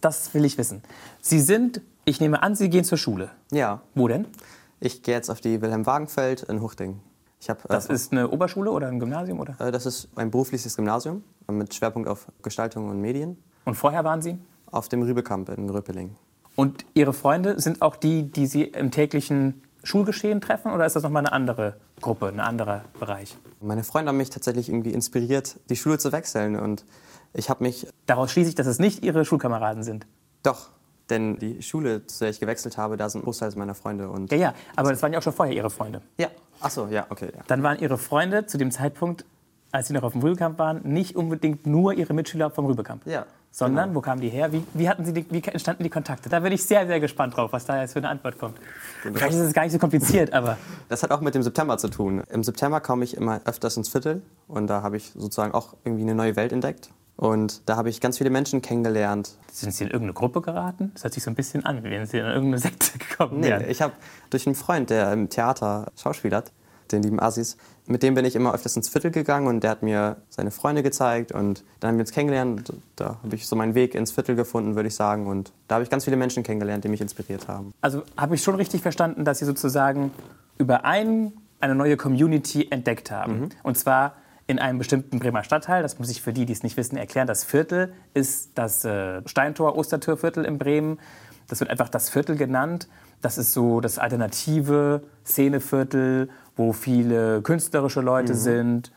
Das will ich wissen. Sie sind, ich nehme an, Sie gehen zur Schule. Ja, Wo denn? ich gehe jetzt auf die Wilhelm Wagenfeld in Huchting. Ich hab, Das äh, ist eine Oberschule oder ein Gymnasium, oder? äh, das ist ein berufliches Gymnasium mit Schwerpunkt auf Gestaltung und Medien Und vorher waren Sie? auf dem Rübekamp in Röpeling. Und Ihre Freunde sind auch die, die Sie im täglichen Schulgeschehen treffen? Oder ist das nochmal eine andere Gruppe, ein anderer Bereich? Meine Freunde haben mich tatsächlich irgendwie inspiriert, die Schule zu wechseln und ich habe mich Daraus schließe ich, dass es nicht Ihre Schulkameraden sind. doch, denn die Schule, zu der ich gewechselt habe, da sind Großteils meiner Freunde und Ja, ja, aber das waren ja auch schon vorher Ihre Freunde. ja, ach so, ja, okay, ja. Dann waren Ihre Freunde zu dem Zeitpunkt, als Sie noch auf dem Rübekamp waren, nicht unbedingt nur Ihre Mitschüler vom Rübekamp. Ja, Sondern, genau. wo kamen die her? Wie, wie, hatten Sie die, wie entstanden die Kontakte? Da bin ich sehr, sehr gespannt drauf, was da jetzt für eine Antwort kommt. Vielleicht ist es gar nicht so kompliziert, aber Das hat auch mit dem September zu tun. Im September komme ich immer öfters ins Viertel und da habe ich sozusagen auch irgendwie eine neue Welt entdeckt. Und da habe ich ganz viele Menschen kennengelernt. sind Sie in irgendeine Gruppe geraten? Das hört sich so ein bisschen an, wie wenn Sie in irgendeine Sekte gekommen Nee, wären. ich habe durch einen Freund, der im Theater schauspielert, den lieben Asis, mit dem bin ich immer öfters ins Viertel gegangen und der hat mir seine Freunde gezeigt und dann haben wir uns kennengelernt. Und Da habe ich so meinen Weg ins Viertel gefunden, würde ich sagen. Und da habe ich ganz viele Menschen kennengelernt, die mich inspiriert haben. Also habe ich schon richtig verstanden, dass Sie sozusagen über einen eine neue Community entdeckt haben. Und zwar in einem bestimmten Bremer Stadtteil. Das muss ich für die, die es nicht wissen, erklären. Das Viertel ist das äh, Steintor-Ostertürviertel in Bremen. Das wird einfach das Viertel genannt. Das ist so das alternative Szeneviertel, wo viele künstlerische Leute sind,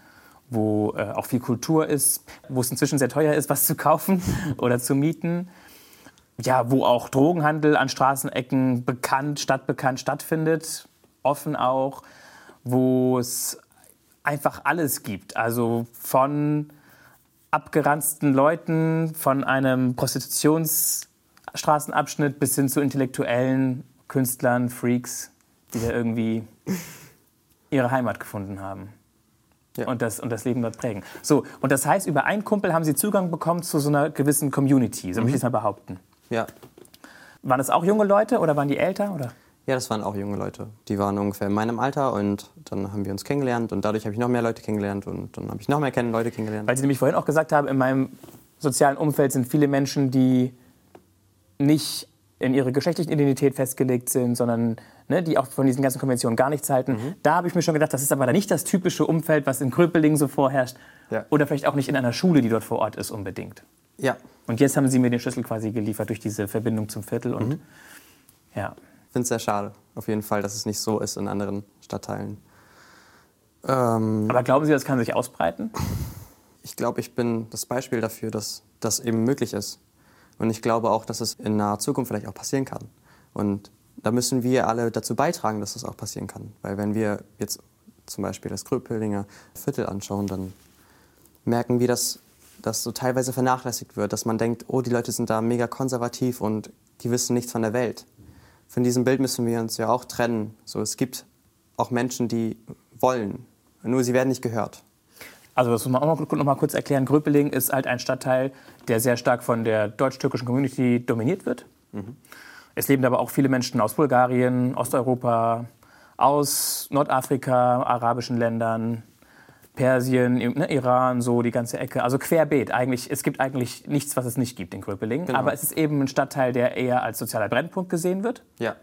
wo äh, auch viel Kultur ist, wo es inzwischen sehr teuer ist, was zu kaufen oder zu mieten ja, wo auch Drogenhandel an Straßenecken bekannt, stadtbekannt stattfindet, offen auch, wo es einfach alles gibt. Also von abgeranzten Leuten, von einem Prostitutionsstraßenabschnitt bis hin zu intellektuellen Künstlern, Freaks, die da irgendwie ihre Heimat gefunden haben. Ja. Und, das, und das Leben dort prägen. So, und das heißt, über einen Kumpel haben Sie Zugang bekommen zu so einer gewissen Community, so möchte ich es mal behaupten. Ja. Waren das auch junge Leute oder waren die älter? Oder? Ja, das waren auch junge Leute. Die waren ungefähr in meinem Alter und dann haben wir uns kennengelernt und dadurch habe ich noch mehr Leute kennengelernt und dann habe ich noch mehr kennen Leute kennengelernt. Weil Sie nämlich vorhin auch gesagt haben, in meinem sozialen Umfeld sind viele Menschen, die nicht in ihre geschlechtliche Identität festgelegt sind, sondern ne, die auch von diesen ganzen Konventionen gar nichts halten. Mhm. Da habe ich mir schon gedacht, das ist aber nicht das typische Umfeld, was in Gröpeling so vorherrscht. Ja. Oder vielleicht auch nicht in einer Schule, die dort vor Ort ist, unbedingt. Ja. Und jetzt haben Sie mir den Schlüssel quasi geliefert durch diese Verbindung zum Viertel. Und mhm. ja. Ich finde es sehr schade, auf jeden Fall, dass es nicht so ist in anderen Stadtteilen. Ähm, aber glauben Sie, das kann sich ausbreiten? Ich glaube, ich bin das Beispiel dafür, dass das eben möglich ist. Und ich glaube auch, dass es in naher Zukunft vielleicht auch passieren kann. Und da müssen wir alle dazu beitragen, dass das auch passieren kann. Weil wenn wir jetzt zum Beispiel das Gröpelinger Viertel anschauen, dann merken wir, dass das so teilweise vernachlässigt wird, dass man denkt, oh, die Leute sind da mega konservativ und die wissen nichts von der Welt. Von diesem Bild müssen wir uns ja auch trennen. So, es gibt auch Menschen, die wollen, nur sie werden nicht gehört. Also das muss man auch noch, mal kurz erklären. Gröpeling ist halt ein Stadtteil, der sehr stark von der deutsch-türkischen Community dominiert wird. Mhm. Es leben aber auch viele Menschen aus Bulgarien, Osteuropa, aus Nordafrika, arabischen Ländern, Persien, ne, Iran, so die ganze Ecke. Also querbeet. Eigentlich, es gibt eigentlich nichts, was es nicht gibt in Gröpeling. Genau. Aber es ist eben ein Stadtteil, der eher als sozialer Brennpunkt gesehen wird. Ja.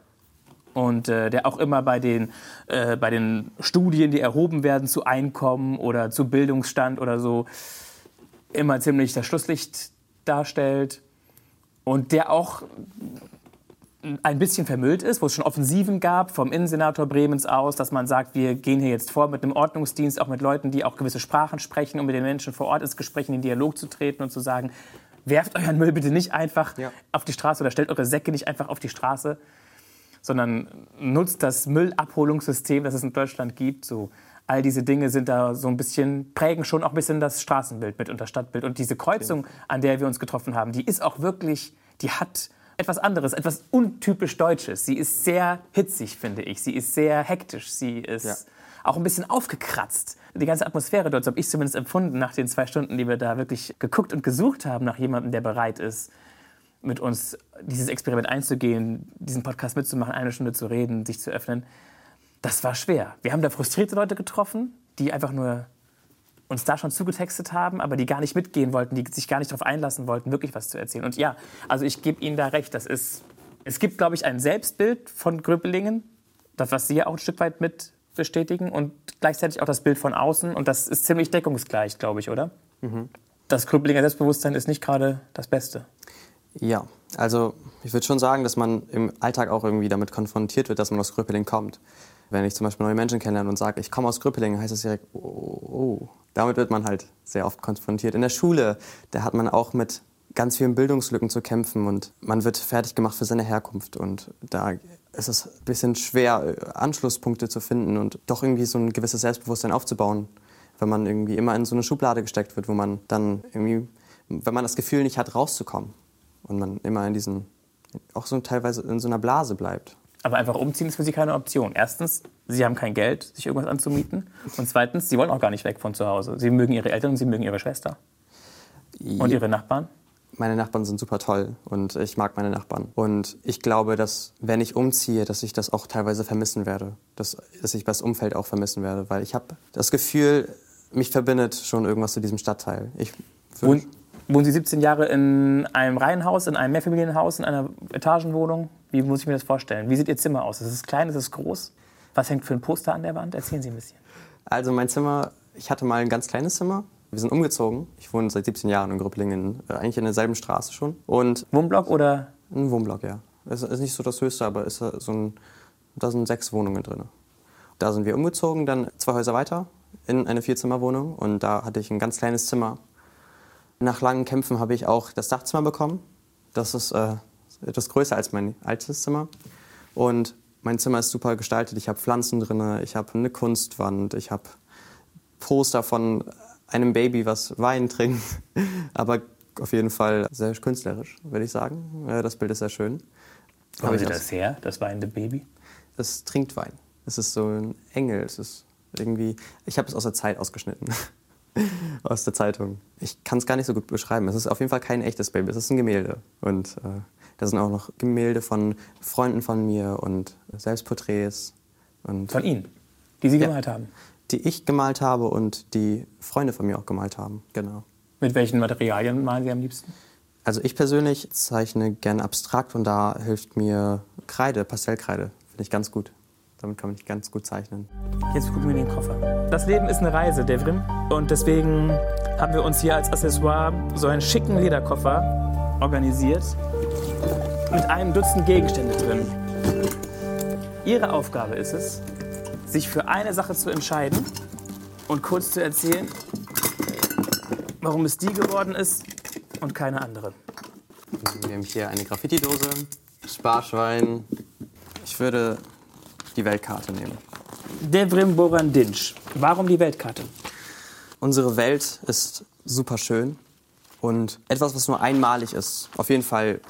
Und äh, der auch immer bei den, äh, bei den Studien, die erhoben werden zu Einkommen oder zu Bildungsstand oder so, immer ziemlich das Schlusslicht darstellt. Und der auch ein bisschen vermüllt ist, wo es schon Offensiven gab vom Innensenator Bremens aus, dass man sagt, wir gehen hier jetzt vor mit einem Ordnungsdienst, auch mit Leuten, die auch gewisse Sprachen sprechen, um mit den Menschen vor Ort ins Gespräch, in den Dialog zu treten und zu sagen, werft euren Müll bitte nicht einfach ja. auf die Straße oder stellt eure Säcke nicht einfach auf die Straße, sondern nutzt das Müllabholungssystem, das es in Deutschland gibt. So, all diese Dinge sind da so ein bisschen, prägen schon auch ein bisschen das Straßenbild mit und das Stadtbild. Und diese Kreuzung, an der wir uns getroffen haben, die ist auch wirklich, die hat etwas anderes, etwas untypisch Deutsches. Sie ist sehr hitzig, finde ich. Sie ist sehr hektisch. Sie ist ja. auch ein bisschen aufgekratzt. Die ganze Atmosphäre dort, so habe ich zumindest empfunden, nach den zwei Stunden, die wir da wirklich geguckt und gesucht haben nach jemandem, der bereit ist, mit uns dieses Experiment einzugehen, diesen Podcast mitzumachen, eine Stunde zu reden, sich zu öffnen. Das war schwer. Wir haben da frustrierte Leute getroffen, die einfach nur uns da schon zugetextet haben, aber die gar nicht mitgehen wollten, die sich gar nicht darauf einlassen wollten, wirklich was zu erzählen. Und ja, also ich gebe Ihnen da recht. Das ist, es gibt, glaube ich, ein Selbstbild von Gröbelingen, das, was Sie ja auch ein Stück weit mit bestätigen und gleichzeitig auch das Bild von außen. Und das ist ziemlich deckungsgleich, glaube ich, oder? Mhm. Das Gröbelinger Selbstbewusstsein ist nicht gerade das Beste. Ja, also ich würde schon sagen, dass man im Alltag auch irgendwie damit konfrontiert wird, dass man aus Gröpeling kommt. Wenn ich zum Beispiel neue Menschen kennenlerne und sage, ich komme aus Gröpeling, heißt es direkt, oh, oh, damit wird man halt sehr oft konfrontiert. In der Schule, da hat man auch mit ganz vielen Bildungslücken zu kämpfen und man wird fertig gemacht für seine Herkunft. Und da ist es ein bisschen schwer, Anschlusspunkte zu finden und doch irgendwie so ein gewisses Selbstbewusstsein aufzubauen, wenn man irgendwie immer in so eine Schublade gesteckt wird, wo man dann irgendwie, wenn man das Gefühl nicht hat, rauszukommen und man immer in diesen, auch so teilweise in so einer Blase bleibt. Aber einfach umziehen ist für Sie keine Option. Erstens, Sie haben kein Geld, sich irgendwas anzumieten. Und zweitens, Sie wollen auch gar nicht weg von zu Hause. Sie mögen Ihre Eltern und Sie mögen Ihre Schwester. Und Ihre Nachbarn? Meine Nachbarn sind super toll und ich mag meine Nachbarn. Und ich glaube, dass wenn ich umziehe, dass ich das auch teilweise vermissen werde. Dass, dass ich das Umfeld auch vermissen werde. Weil ich habe das Gefühl, mich verbindet schon irgendwas zu diesem Stadtteil. Ich wohnen, wohnen Sie 17 Jahre in einem Reihenhaus, in einem Mehrfamilienhaus, in einer Etagenwohnung? Wie muss ich mir das vorstellen? Wie sieht Ihr Zimmer aus? Ist es klein, ist es groß? Was hängt für ein Poster an der Wand? Erzählen Sie ein bisschen. Also mein Zimmer, ich hatte mal ein ganz kleines Zimmer. Wir sind umgezogen. Ich wohne seit 17 Jahren in Gröblingen, äh, eigentlich in derselben Straße schon. Und Wohnblock oder? Ein Wohnblock, ja. Es ist nicht so das Höchste, aber ist so ein, da sind sechs Wohnungen drin. Da sind wir umgezogen, dann zwei Häuser weiter in eine Vierzimmerwohnung und da hatte ich ein ganz kleines Zimmer. Nach langen Kämpfen habe ich auch das Dachzimmer bekommen. Das ist äh, etwas größer als mein altes Zimmer. Und mein Zimmer ist super gestaltet. Ich habe Pflanzen drin, ich habe eine Kunstwand, ich habe Poster von einem Baby, was Wein trinkt. Aber auf jeden Fall sehr künstlerisch, würde ich sagen. Das Bild ist sehr schön. Wo haben Sie das her, das weinende Baby? Es trinkt Wein. Es ist so ein Engel. Es ist irgendwie. Ich habe es aus der Zeit ausgeschnitten. aus der Zeitung. Ich kann es gar nicht so gut beschreiben. Es ist auf jeden Fall kein echtes Baby. Es ist ein Gemälde. Und äh, da sind auch noch Gemälde von Freunden von mir und Selbstporträts. Und von Ihnen, die Sie gemalt haben? Die ich gemalt habe und die Freunde von mir auch gemalt haben, genau. Mit welchen Materialien malen Sie am liebsten? Also ich persönlich zeichne gern abstrakt und da hilft mir Kreide, Pastellkreide, finde ich ganz gut. Damit kann man nicht ganz gut zeichnen. Jetzt gucken wir in den Koffer. Das Leben ist eine Reise, Devrim. Und deswegen haben wir uns hier als Accessoire so einen schicken Lederkoffer organisiert mit einem Dutzend Gegenstände drin. Ihre Aufgabe ist es, sich für eine Sache zu entscheiden und kurz zu erzählen, warum es die geworden ist und keine andere. Wir haben hier eine Graffiti-Dose, Sparschwein. Ich würde die Weltkarte nehmen. Devrim Borandinsch. Warum die Weltkarte? Unsere Welt ist super schön und etwas, was nur einmalig ist. Auf jeden Fall,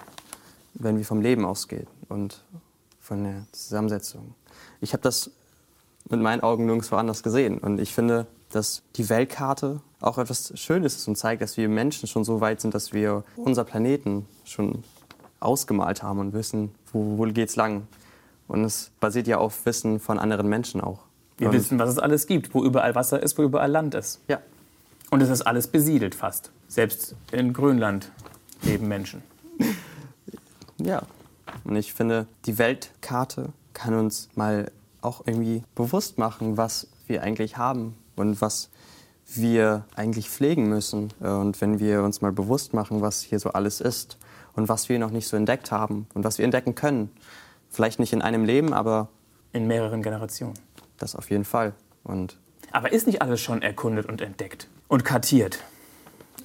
wenn wir vom Leben ausgehen und von der Zusammensetzung. Ich habe das mit meinen Augen nirgendwo anders gesehen und ich finde, dass die Weltkarte auch etwas Schönes ist und zeigt, dass wir Menschen schon so weit sind, dass wir unser Planeten schon ausgemalt haben und wissen, wo, wo geht's lang. Und es basiert ja auf Wissen von anderen Menschen auch. Wir und wissen, was es alles gibt, wo überall Wasser ist, wo überall Land ist. Ja, Und es ist alles besiedelt fast. Selbst in Grönland leben Menschen. ja. Und ich finde, die Weltkarte kann uns mal auch irgendwie bewusst machen, was wir eigentlich haben und was wir eigentlich pflegen müssen. Und wenn wir uns mal bewusst machen, was hier so alles ist und was wir noch nicht so entdeckt haben und was wir entdecken können. Vielleicht nicht in einem Leben, aber In mehreren Generationen. das auf jeden Fall. Und Aber ist nicht alles schon erkundet und entdeckt und kartiert?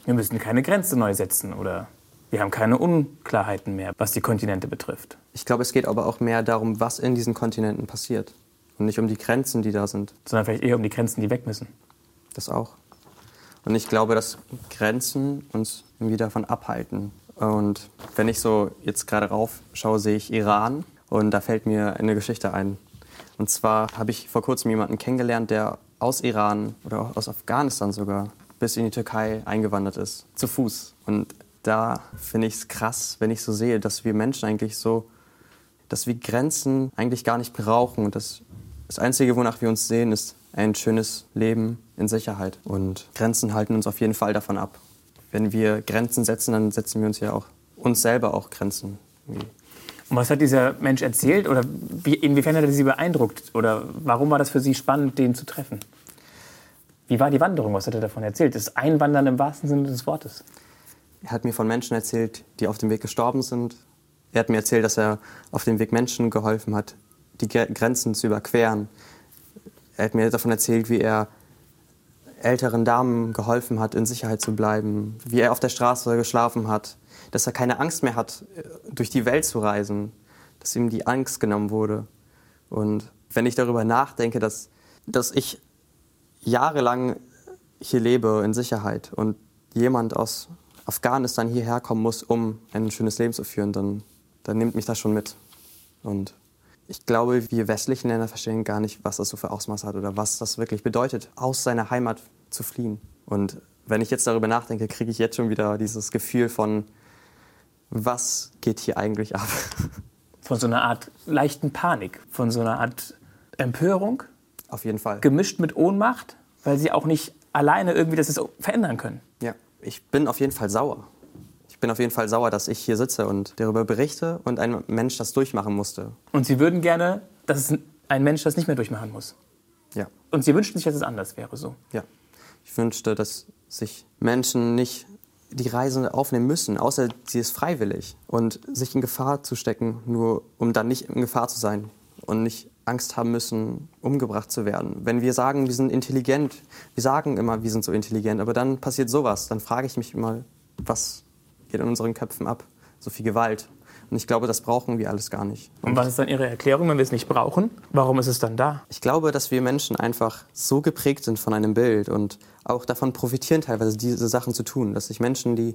Wir müssen keine Grenze neu setzen oder wir haben keine Unklarheiten mehr, was die Kontinente betrifft. ich glaube, es geht aber auch mehr darum, was in diesen Kontinenten passiert. Und nicht um die Grenzen, die da sind. Sondern vielleicht eher um die Grenzen, die weg müssen. Das auch. Und ich glaube, dass Grenzen uns irgendwie davon abhalten. Und wenn ich so jetzt gerade rauf schaue, sehe ich Iran und da fällt mir eine Geschichte ein. Und zwar habe ich vor kurzem jemanden kennengelernt, der aus Iran oder aus Afghanistan sogar bis in die Türkei eingewandert ist, zu Fuß. Und da finde ich es krass, wenn ich so sehe, dass wir Menschen eigentlich so, dass wir Grenzen eigentlich gar nicht brauchen. Und das, das Einzige, wonach wir uns sehen, ist ein schönes Leben in Sicherheit. Und Grenzen halten uns auf jeden Fall davon ab. Wenn wir Grenzen setzen, dann setzen wir uns ja auch uns selber auch Grenzen. Und was hat dieser Mensch erzählt oder wie, inwiefern hat er Sie beeindruckt? Oder warum war das für Sie spannend, den zu treffen? Wie war die Wanderung? Was hat er davon erzählt? Das Einwandern im wahrsten Sinne des Wortes. Er hat mir von Menschen erzählt, die auf dem Weg gestorben sind. Er hat mir erzählt, dass er auf dem Weg Menschen geholfen hat, die Gre- Grenzen zu überqueren. Er hat mir davon erzählt, wie er älteren Damen geholfen hat, in Sicherheit zu bleiben, wie er auf der Straße geschlafen hat, dass er keine Angst mehr hat, durch die Welt zu reisen, dass ihm die Angst genommen wurde. Und wenn ich darüber nachdenke, dass, dass ich jahrelang hier lebe in Sicherheit und jemand aus Afghanistan hierher kommen muss, um ein schönes Leben zu führen, dann, dann nimmt mich das schon mit. Und ich glaube, wir westlichen Länder verstehen gar nicht, was das so für Ausmaß hat oder was das wirklich bedeutet, aus seiner Heimat zu fliehen. Und wenn ich jetzt darüber nachdenke, kriege ich jetzt schon wieder dieses Gefühl von, was geht hier eigentlich ab? Von so einer Art leichten Panik, von so einer Art Empörung, Auf jeden Fall. gemischt mit Ohnmacht, weil Sie auch nicht alleine irgendwie das verändern können. Ich bin auf jeden Fall sauer. Ich bin auf jeden Fall sauer, dass ich hier sitze und darüber berichte und ein Mensch das durchmachen musste. Und Sie würden gerne, dass ein Mensch das nicht mehr durchmachen muss. Ja, Und Sie wünschten sich, dass es anders wäre so. ja. Ich wünschte, dass sich Menschen nicht die Reise aufnehmen müssen, außer sie ist freiwillig. Und sich in Gefahr zu stecken, nur um dann nicht in Gefahr zu sein und nicht Angst haben müssen, umgebracht zu werden. Wenn wir sagen, wir sind intelligent, wir sagen immer, wir sind so intelligent, aber dann passiert sowas, dann frage ich mich immer, was geht in unseren Köpfen ab? So viel Gewalt. Und ich glaube, das brauchen wir alles gar nicht. Und was ist dann Ihre Erklärung, wenn wir es nicht brauchen? Warum ist es dann da? Ich glaube, dass wir Menschen einfach so geprägt sind von einem Bild und auch davon profitieren, teilweise diese Sachen zu tun. Dass sich Menschen, die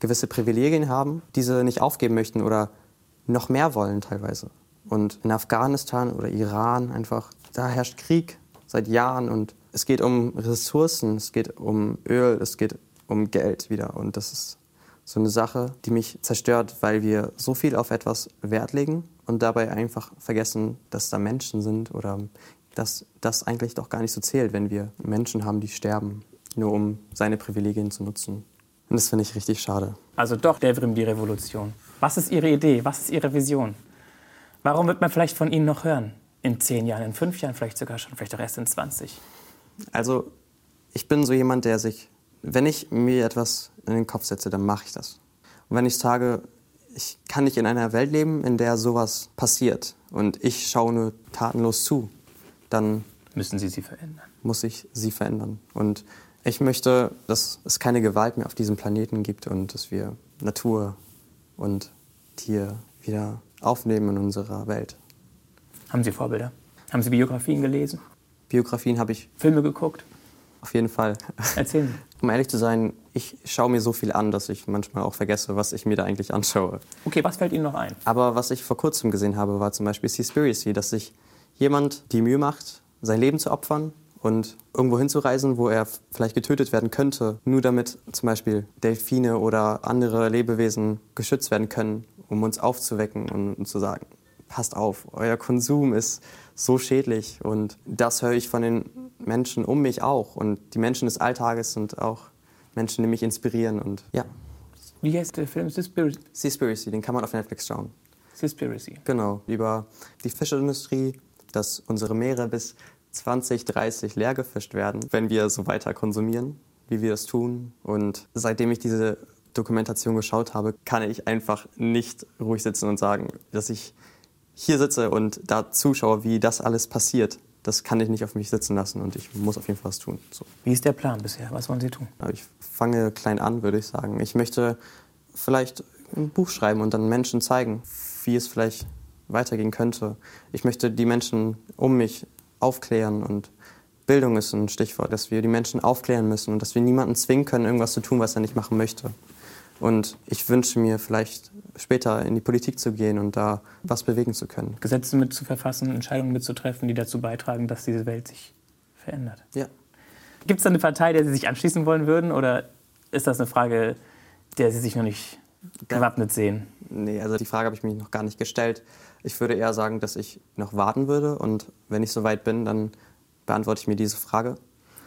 gewisse Privilegien haben, diese nicht aufgeben möchten oder noch mehr wollen teilweise. Und in Afghanistan oder Iran einfach, da herrscht Krieg seit Jahren und es geht um Ressourcen, es geht um Öl, es geht um Geld wieder. Und das ist so eine Sache, die mich zerstört, weil wir so viel auf etwas Wert legen und dabei einfach vergessen, dass da Menschen sind oder dass das eigentlich doch gar nicht so zählt, wenn wir Menschen haben, die sterben, nur um seine Privilegien zu nutzen. Und das finde ich richtig schade. Also doch Devrim die Revolution. Was ist Ihre Idee? Was ist Ihre Vision? Warum wird man vielleicht von Ihnen noch hören? In zehn Jahren, in fünf Jahren, vielleicht sogar schon, vielleicht auch erst in 20? Also, ich bin so jemand, der sich, wenn ich mir etwas in den Kopf setze, dann mache ich das. Und wenn ich sage, ich kann nicht in einer Welt leben, in der sowas passiert und ich schaue nur tatenlos zu, dann müssen Sie sie verändern. Muss ich sie verändern. Und ich möchte, dass es keine Gewalt mehr auf diesem Planeten gibt und dass wir Natur und Tier wieder aufnehmen in unserer Welt. Haben Sie Vorbilder? Haben Sie Biografien gelesen? Biografien habe ich. Filme geguckt? Auf jeden Fall. Erzählen Sie. Um ehrlich zu sein, ich schaue mir so viel an, dass ich manchmal auch vergesse, was ich mir da eigentlich anschaue. Okay, was fällt Ihnen noch ein? Aber was ich vor kurzem gesehen habe, war zum Beispiel Seaspiracy, dass sich jemand die Mühe macht, sein Leben zu opfern und irgendwo hinzureisen, wo er vielleicht getötet werden könnte, nur damit zum Beispiel Delfine oder andere Lebewesen geschützt werden können, um uns aufzuwecken und, zu sagen, passt auf, euer Konsum ist so schädlich. Und das höre ich von den Menschen um mich auch. Und die Menschen des Alltages sind auch Menschen, die mich inspirieren. Und ja. Wie heißt der Film? Seaspiracy? Seaspiracy, den kann man auf Netflix schauen. Seaspiracy. Genau, über die Fischindustrie, dass unsere Meere bis 2030 leer gefischt werden, wenn wir so weiter konsumieren, wie wir es tun. Und seitdem ich diese Dokumentation geschaut habe, kann ich einfach nicht ruhig sitzen und sagen, dass ich hier sitze und da zuschaue, wie das alles passiert. Das kann ich nicht auf mich sitzen lassen und ich muss auf jeden Fall was tun. So. Wie ist der Plan bisher? Was wollen Sie tun? Ich fange klein an, würde ich sagen. Ich möchte vielleicht ein Buch schreiben und dann Menschen zeigen, wie es vielleicht weitergehen könnte. Ich möchte die Menschen um mich aufklären und Bildung ist ein Stichwort, dass wir die Menschen aufklären müssen und dass wir niemanden zwingen können, irgendwas zu tun, was er nicht machen möchte. Und ich wünsche mir vielleicht später in die Politik zu gehen und da was bewegen zu können. Gesetze mit zu verfassen, Entscheidungen mitzutreffen, die dazu beitragen, dass diese Welt sich verändert. Ja. Gibt es da eine Partei, der Sie sich anschließen wollen würden? Oder ist das eine Frage, der Sie sich noch nicht gewappnet sehen? Nee, also die Frage habe ich mir noch gar nicht gestellt. Ich würde eher sagen, dass ich noch warten würde und wenn ich soweit bin, dann beantworte ich mir diese Frage.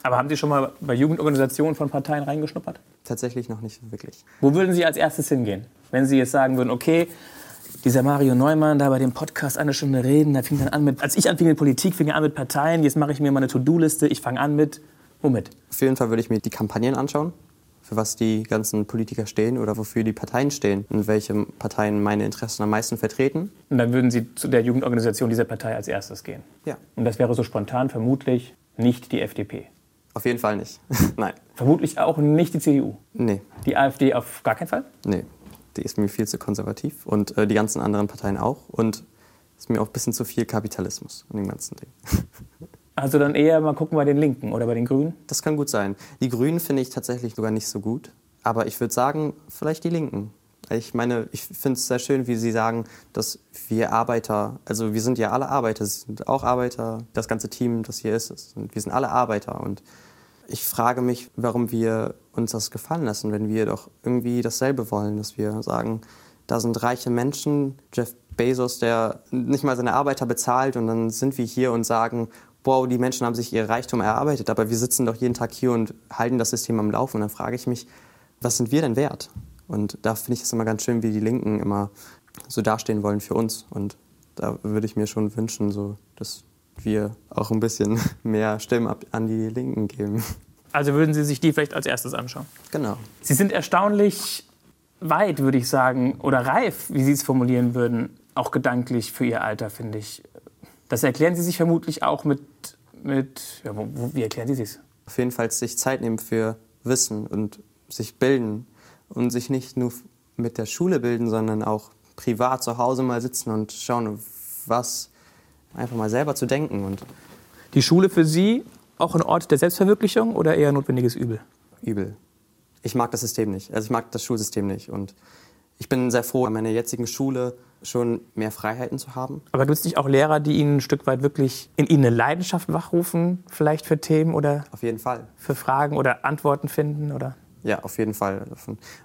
Aber haben Sie schon mal bei Jugendorganisationen von Parteien reingeschnuppert? Tatsächlich noch nicht wirklich. Wo würden Sie als erstes hingehen? Wenn Sie jetzt sagen würden, okay, dieser Mario Neumann da bei dem Podcast eine Stunde reden, da fing dann an mit, als ich anfing mit Politik, fing er an mit Parteien, jetzt mache ich mir mal eine To-Do-Liste, ich fange an mit, womit? Auf jeden Fall würde ich mir die Kampagnen anschauen für was die ganzen Politiker stehen oder wofür die Parteien stehen und welche Parteien meine Interessen am meisten vertreten. Und dann würden Sie zu der Jugendorganisation dieser Partei als erstes gehen? Ja. Und das wäre so spontan vermutlich nicht die FDP? Auf jeden Fall nicht. Nein. Vermutlich auch nicht die CDU? Nee. Die AfD auf gar keinen Fall? Nee. Die ist mir viel zu konservativ und äh, die ganzen anderen Parteien auch. Und ist mir auch ein bisschen zu viel Kapitalismus in dem ganzen Ding. Also dann eher mal gucken bei den Linken oder bei den Grünen? Das kann gut sein. Die Grünen finde ich tatsächlich sogar nicht so gut. Aber ich würde sagen, vielleicht die Linken. Ich meine, ich finde es sehr schön, wie Sie sagen, dass wir Arbeiter, also wir sind ja alle Arbeiter, Sie sind auch Arbeiter, das ganze Team, das hier ist, wir sind alle Arbeiter. Und ich frage mich, warum wir uns das gefallen lassen, wenn wir doch irgendwie dasselbe wollen, dass wir sagen, da sind reiche Menschen, Jeff Bezos, der nicht mal seine Arbeiter bezahlt und dann sind wir hier und sagen, wow, die Menschen haben sich ihr Reichtum erarbeitet, aber wir sitzen doch jeden Tag hier und halten das System am Laufen. Und dann frage ich mich, was sind wir denn wert? Und da finde ich es immer ganz schön, wie die Linken immer so dastehen wollen für uns. Und da würde ich mir schon wünschen, so, dass wir auch ein bisschen mehr Stimmen an die Linken geben. Also würden Sie sich die vielleicht als erstes anschauen? Genau. Sie sind erstaunlich weit, würde ich sagen, oder reif, wie Sie es formulieren würden, auch gedanklich für Ihr Alter, finde ich. Das erklären Sie sich vermutlich auch mit, mit ja, wo, wie erklären Sie es? Auf jeden Fall sich Zeit nehmen für Wissen und sich bilden und sich nicht nur mit der Schule bilden, sondern auch privat zu Hause mal sitzen und schauen, was einfach mal selber zu denken. Und Die Schule für Sie auch ein Ort der Selbstverwirklichung oder eher notwendiges Übel? Übel. Ich mag das System nicht. Also ich mag das Schulsystem nicht. Und ich bin sehr froh, an meiner jetzigen Schule schon mehr Freiheiten zu haben. Aber gibt es nicht auch Lehrer, die Ihnen ein Stück weit wirklich in Ihnen eine Leidenschaft wachrufen, vielleicht für Themen oder Auf jeden Fall. für Fragen oder Antworten finden? Oder? Ja, auf jeden Fall.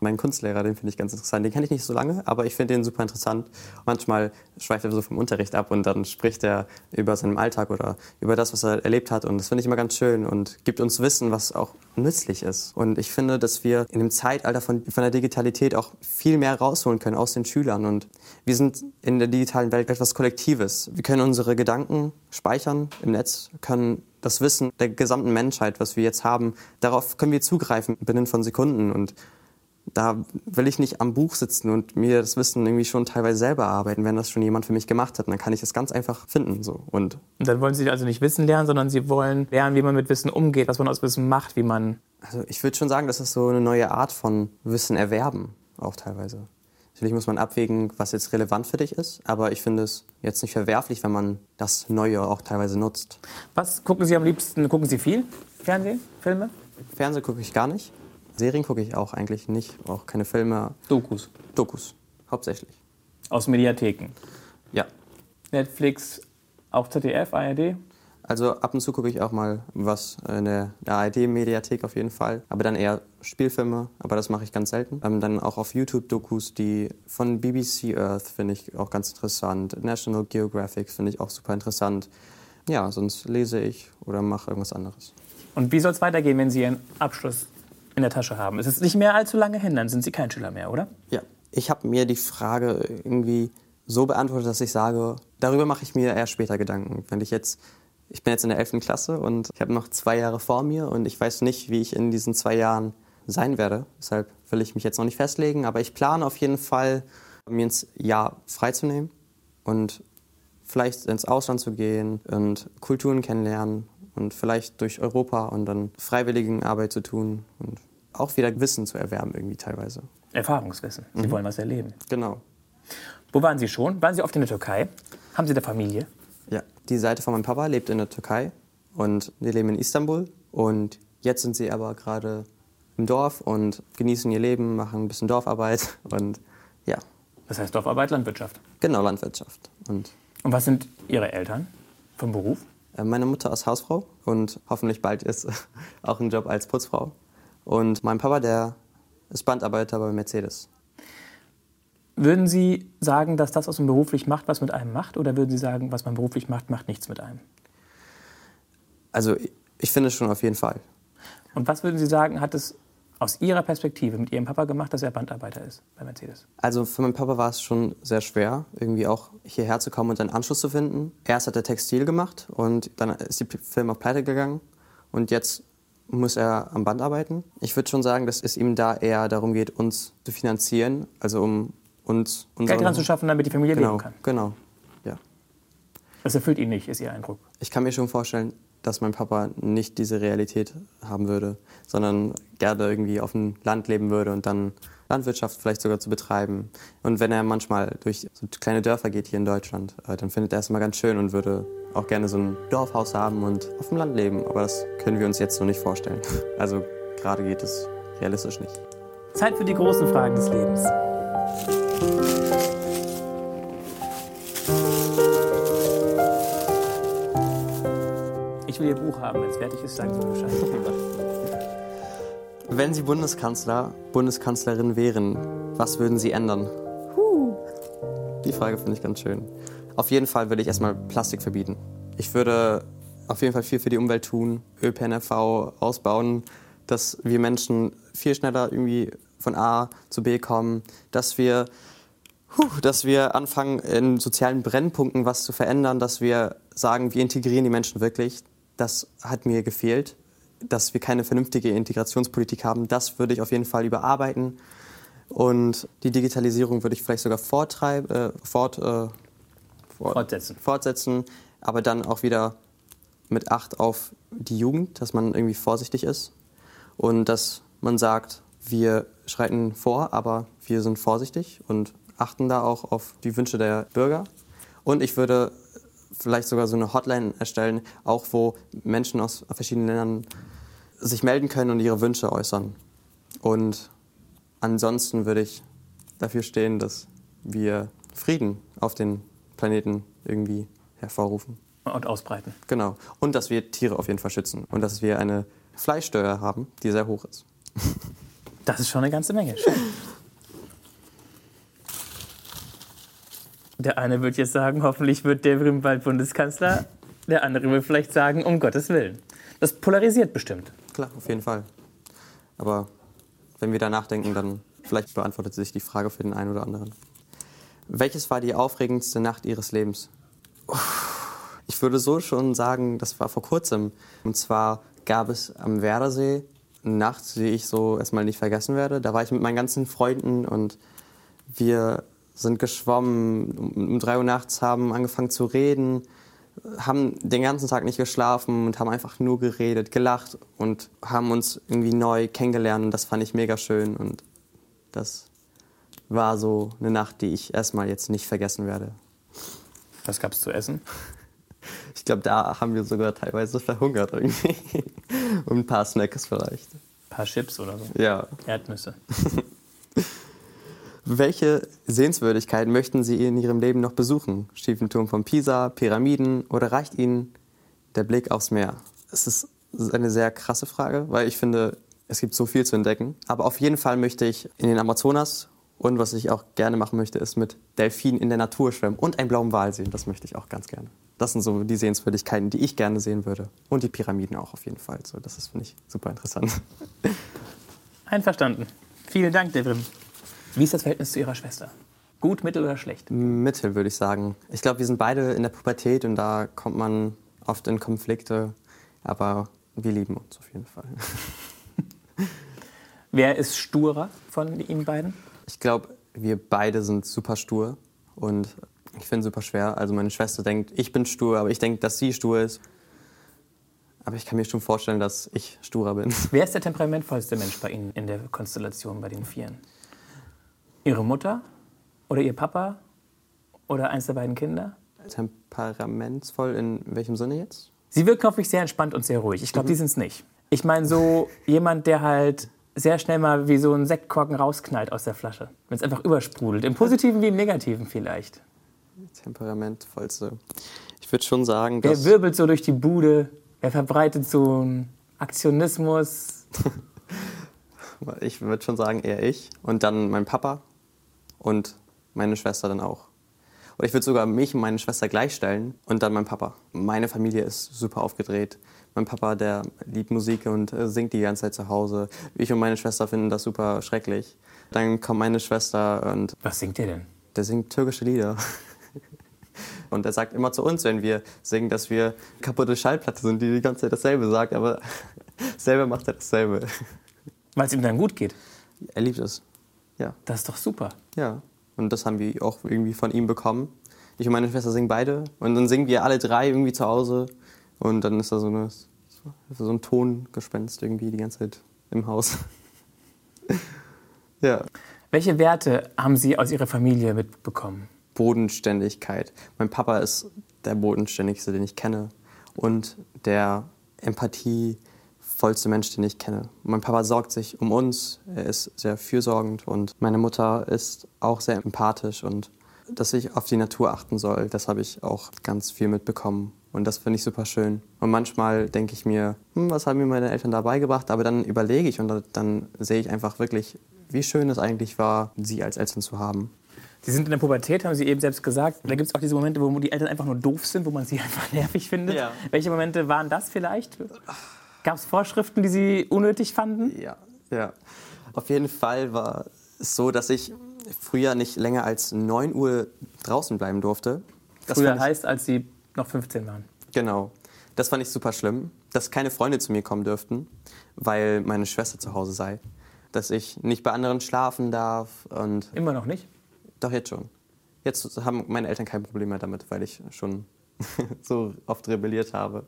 Mein Kunstlehrer, den finde ich ganz interessant. Den kenne ich nicht so lange, aber ich finde den super interessant. Manchmal schweift er so vom Unterricht ab und dann spricht er über seinen Alltag oder über das, was er erlebt hat. Und das finde ich immer ganz schön und gibt uns Wissen, was auch nützlich ist. Und ich finde, dass wir in dem Zeitalter von, von der Digitalität auch viel mehr rausholen können aus den Schülern. Und wir sind in der digitalen Welt etwas Kollektives. Wir können unsere Gedanken speichern im Netz, können das Wissen der gesamten Menschheit, was wir jetzt haben, darauf können wir zugreifen binnen von Sekunden. Und da will ich nicht am Buch sitzen und mir das Wissen irgendwie schon teilweise selber arbeiten, wenn das schon jemand für mich gemacht hat. Und dann kann ich es ganz einfach finden. So. Und, und dann wollen Sie also nicht Wissen lernen, sondern Sie wollen lernen, wie man mit Wissen umgeht, was man aus Wissen macht, wie man. Also ich würde schon sagen, das ist so eine neue Art von Wissen erwerben, auch teilweise. Natürlich muss man abwägen, was jetzt relevant für dich ist, aber ich finde es jetzt nicht verwerflich, wenn man das Neue auch teilweise nutzt. Was gucken Sie am liebsten? Gucken Sie viel? Fernsehen? Filme? Fernsehen gucke ich gar nicht. Serien gucke ich auch eigentlich nicht. Auch keine Filme. Dokus? Dokus, hauptsächlich. Aus Mediatheken? Ja. Netflix, auch ZDF, ARD? Also ab und zu gucke ich auch mal was in der ARD-Mediathek auf jeden Fall. Aber dann eher Spielfilme, aber das mache ich ganz selten. Ähm, dann auch auf YouTube Dokus, die von BBC Earth finde ich auch ganz interessant. National Geographic finde ich auch super interessant. Ja, sonst lese ich oder mache irgendwas anderes. Und wie soll es weitergehen, wenn Sie Ihren Abschluss in der Tasche haben? Es ist nicht mehr allzu lange hin, dann sind Sie kein Schüler mehr, oder? Ja, ich habe mir die Frage irgendwie so beantwortet, dass ich sage, darüber mache ich mir erst später Gedanken. Wenn ich jetzt ich bin jetzt in der 11. Klasse und ich habe noch zwei Jahre vor mir und ich weiß nicht, wie ich in diesen zwei Jahren sein werde. Deshalb will ich mich jetzt noch nicht festlegen, aber ich plane auf jeden Fall, mir ins Jahr freizunehmen und vielleicht ins Ausland zu gehen und Kulturen kennenlernen und vielleicht durch Europa und dann Freiwilligenarbeit zu tun und auch wieder Wissen zu erwerben irgendwie teilweise. Erfahrungswissen. Sie mhm. wollen was erleben. Genau. Wo waren Sie schon? Waren Sie oft in der Türkei? Haben Sie da Familie? Die Seite von meinem Papa lebt in der Türkei und wir leben in Istanbul. Und jetzt sind sie aber gerade im Dorf und genießen ihr Leben, machen ein bisschen Dorfarbeit und ja. Das heißt Dorfarbeit, Landwirtschaft? Genau, Landwirtschaft. Und, und was sind Ihre Eltern vom Beruf? Äh, meine Mutter ist Hausfrau und hoffentlich bald ist auch ein Job als Putzfrau. Und mein Papa, der ist Bandarbeiter bei Mercedes. Würden Sie sagen, dass das, was man beruflich macht, was mit einem macht? Oder würden Sie sagen, was man beruflich macht, macht nichts mit einem? Also ich finde es schon auf jeden Fall. Und was würden Sie sagen, hat es aus Ihrer Perspektive mit Ihrem Papa gemacht, dass er Bandarbeiter ist bei Mercedes? Also für meinen Papa war es schon sehr schwer, irgendwie auch hierher zu kommen und einen Anschluss zu finden. Erst hat er Textil gemacht und dann ist die Firma pleite gegangen und jetzt muss er am Band arbeiten. Ich würde schon sagen, dass es ihm da eher darum geht, uns zu finanzieren, also um und Geld dran zu schaffen, damit die Familie genau, leben kann. Genau, ja. Das erfüllt ihn nicht, ist Ihr Eindruck? Ich kann mir schon vorstellen, dass mein Papa nicht diese Realität haben würde, sondern gerne irgendwie auf dem Land leben würde und dann Landwirtschaft vielleicht sogar zu betreiben. Und wenn er manchmal durch so kleine Dörfer geht hier in Deutschland, äh, dann findet er es immer ganz schön und würde auch gerne so ein Dorfhaus haben und auf dem Land leben. Aber das können wir uns jetzt noch nicht vorstellen. Also gerade geht es realistisch nicht. Zeit für die großen Fragen des Lebens. Ich will Ihr Buch haben. Wenn es fertig ist, sagen Sie Bescheid. Wenn Sie Bundeskanzler, Bundeskanzlerin wären, was würden Sie ändern? Die Frage finde ich ganz schön. Auf jeden Fall würde ich erstmal Plastik verbieten. Ich würde auf jeden Fall viel für die Umwelt tun, ÖPNV ausbauen, dass wir Menschen viel schneller irgendwie von A zu B kommen, dass wir, huh, dass wir anfangen, in sozialen Brennpunkten was zu verändern, dass wir sagen, wir integrieren die Menschen wirklich. Das hat mir gefehlt, dass wir keine vernünftige Integrationspolitik haben. Das würde ich auf jeden Fall überarbeiten. Und die Digitalisierung würde ich vielleicht sogar vortreiben, äh, fort, äh, fort, fortsetzen. fortsetzen, aber dann auch wieder mit Acht auf die Jugend, dass man irgendwie vorsichtig ist und dass man sagt, wir schreiten vor, aber wir sind vorsichtig und achten da auch auf die Wünsche der Bürger. Und ich würde vielleicht sogar so eine Hotline erstellen, auch wo Menschen aus verschiedenen Ländern sich melden können und ihre Wünsche äußern. Und ansonsten würde ich dafür stehen, dass wir Frieden auf den Planeten irgendwie hervorrufen. Und ausbreiten. Genau. Und dass wir Tiere auf jeden Fall schützen. Und dass wir eine Fleischsteuer haben, die sehr hoch ist. Das ist schon eine ganze Menge. Der eine wird jetzt sagen, hoffentlich wird der bald Bundeskanzler. Der andere wird vielleicht sagen, um Gottes Willen. Das polarisiert bestimmt. Klar, auf jeden Fall. Aber wenn wir da nachdenken, dann vielleicht beantwortet sich die Frage für den einen oder anderen. Welches war die aufregendste Nacht Ihres Lebens? Ich würde so schon sagen, das war vor kurzem. Und zwar gab es am Werdersee Nacht, die ich so erstmal nicht vergessen werde. Da war ich mit meinen ganzen Freunden und wir sind geschwommen, um drei Uhr nachts haben angefangen zu reden, haben den ganzen Tag nicht geschlafen und haben einfach nur geredet, gelacht und haben uns irgendwie neu kennengelernt und das fand ich mega schön und das war so eine Nacht, die ich erstmal jetzt nicht vergessen werde. Was gab es zu essen? Ich glaube, da haben wir sogar teilweise verhungert irgendwie. Und ein paar Snacks vielleicht. Ein paar Chips oder so? Ja. Erdnüsse. Welche Sehenswürdigkeiten möchten Sie in Ihrem Leben noch besuchen? Stiefenturm von Pisa, Pyramiden oder reicht Ihnen der Blick aufs Meer? Es ist eine sehr krasse Frage, weil ich finde, es gibt so viel zu entdecken. Aber auf jeden Fall möchte ich in den Amazonas und was ich auch gerne machen möchte, ist mit Delfinen in der Natur schwimmen und einen blauen Wal sehen. Das möchte ich auch ganz gerne. Das sind so die Sehenswürdigkeiten, die ich gerne sehen würde. Und die Pyramiden auch auf jeden Fall. So, das ist, finde ich, super interessant. Einverstanden. Vielen Dank, Devrim. Wie ist das Verhältnis zu Ihrer Schwester? Gut, mittel oder schlecht? Mittel, würde ich sagen. Ich glaube, wir sind beide in der Pubertät und da kommt man oft in Konflikte. Aber wir lieben uns auf jeden Fall. Wer ist sturer von Ihnen beiden? Ich glaube, wir beide sind super stur und ich finde es super schwer. Also meine Schwester denkt, ich bin stur, aber ich denke, dass sie stur ist. Aber ich kann mir schon vorstellen, dass ich sturer bin. Wer ist der temperamentvollste Mensch bei Ihnen in der Konstellation bei den Vieren? Ihre Mutter oder Ihr Papa oder eins der beiden Kinder? Temperamentsvoll in welchem Sinne jetzt? Sie wirken auf mich sehr entspannt und sehr ruhig. Ich glaube, mhm. die sind es nicht. Ich meine, so jemand, der halt sehr schnell mal wie so ein Sektkorken rausknallt aus der Flasche. Wenn es einfach übersprudelt. Im Positiven wie im Negativen vielleicht. Temperamentvollste. Ich würde schon sagen, dass. Er wirbelt so durch die Bude. Er verbreitet so einen Aktionismus. ich würde schon sagen, eher ich. Und dann mein Papa und meine Schwester dann auch. Oder ich würde sogar mich und meine Schwester gleichstellen und dann mein Papa. Meine Familie ist super aufgedreht. Mein Papa, der liebt Musik und äh, singt die ganze Zeit zu Hause. Ich und meine Schwester finden das super schrecklich. Dann kommt meine Schwester und... Was singt der denn? Der singt türkische Lieder. Und er sagt immer zu uns, wenn wir singen, dass wir kaputte Schallplatte sind, die die ganze Zeit dasselbe sagt, aber selber macht er dasselbe. Weil es ihm dann gut geht? Er liebt es. Ja. Das ist doch super. Ja. Und das haben wir auch irgendwie von ihm bekommen. Ich und meine Schwester singen beide. Und dann singen wir alle drei irgendwie zu Hause. Und dann ist da so, eine, so ein Tongespenst irgendwie die ganze Zeit im Haus. ja. Welche Werte haben Sie aus Ihrer Familie mitbekommen? Bodenständigkeit. Mein Papa ist der bodenständigste, den ich kenne. Und der Empathie vollste Mensch, den ich kenne. Mein Papa sorgt sich um uns, er ist sehr fürsorgend und meine Mutter ist auch sehr empathisch und dass ich auf die Natur achten soll, das habe ich auch ganz viel mitbekommen. Und das finde ich super schön. Und manchmal denke ich mir, hm, was haben mir meine Eltern dabei gebracht? Aber dann überlege ich und dann sehe ich einfach wirklich, wie schön es eigentlich war, sie als Eltern zu haben. Sie sind in der Pubertät, haben Sie eben selbst gesagt. Da gibt es auch diese Momente, wo die Eltern einfach nur doof sind, wo man sie einfach nervig findet. Ja. Welche Momente waren das vielleicht? Gab es Vorschriften, die Sie unnötig fanden? Ja, ja. Auf jeden Fall war es so, dass ich früher nicht länger als 9 Uhr draußen bleiben durfte. Das früher heißt, als Sie noch 15 waren? Genau. Das fand ich super schlimm, dass keine Freunde zu mir kommen dürften, weil meine Schwester zu Hause sei. Dass ich nicht bei anderen schlafen darf. Und Immer noch nicht? Doch, jetzt schon. Jetzt haben meine Eltern kein Problem mehr damit, weil ich schon so oft rebelliert habe.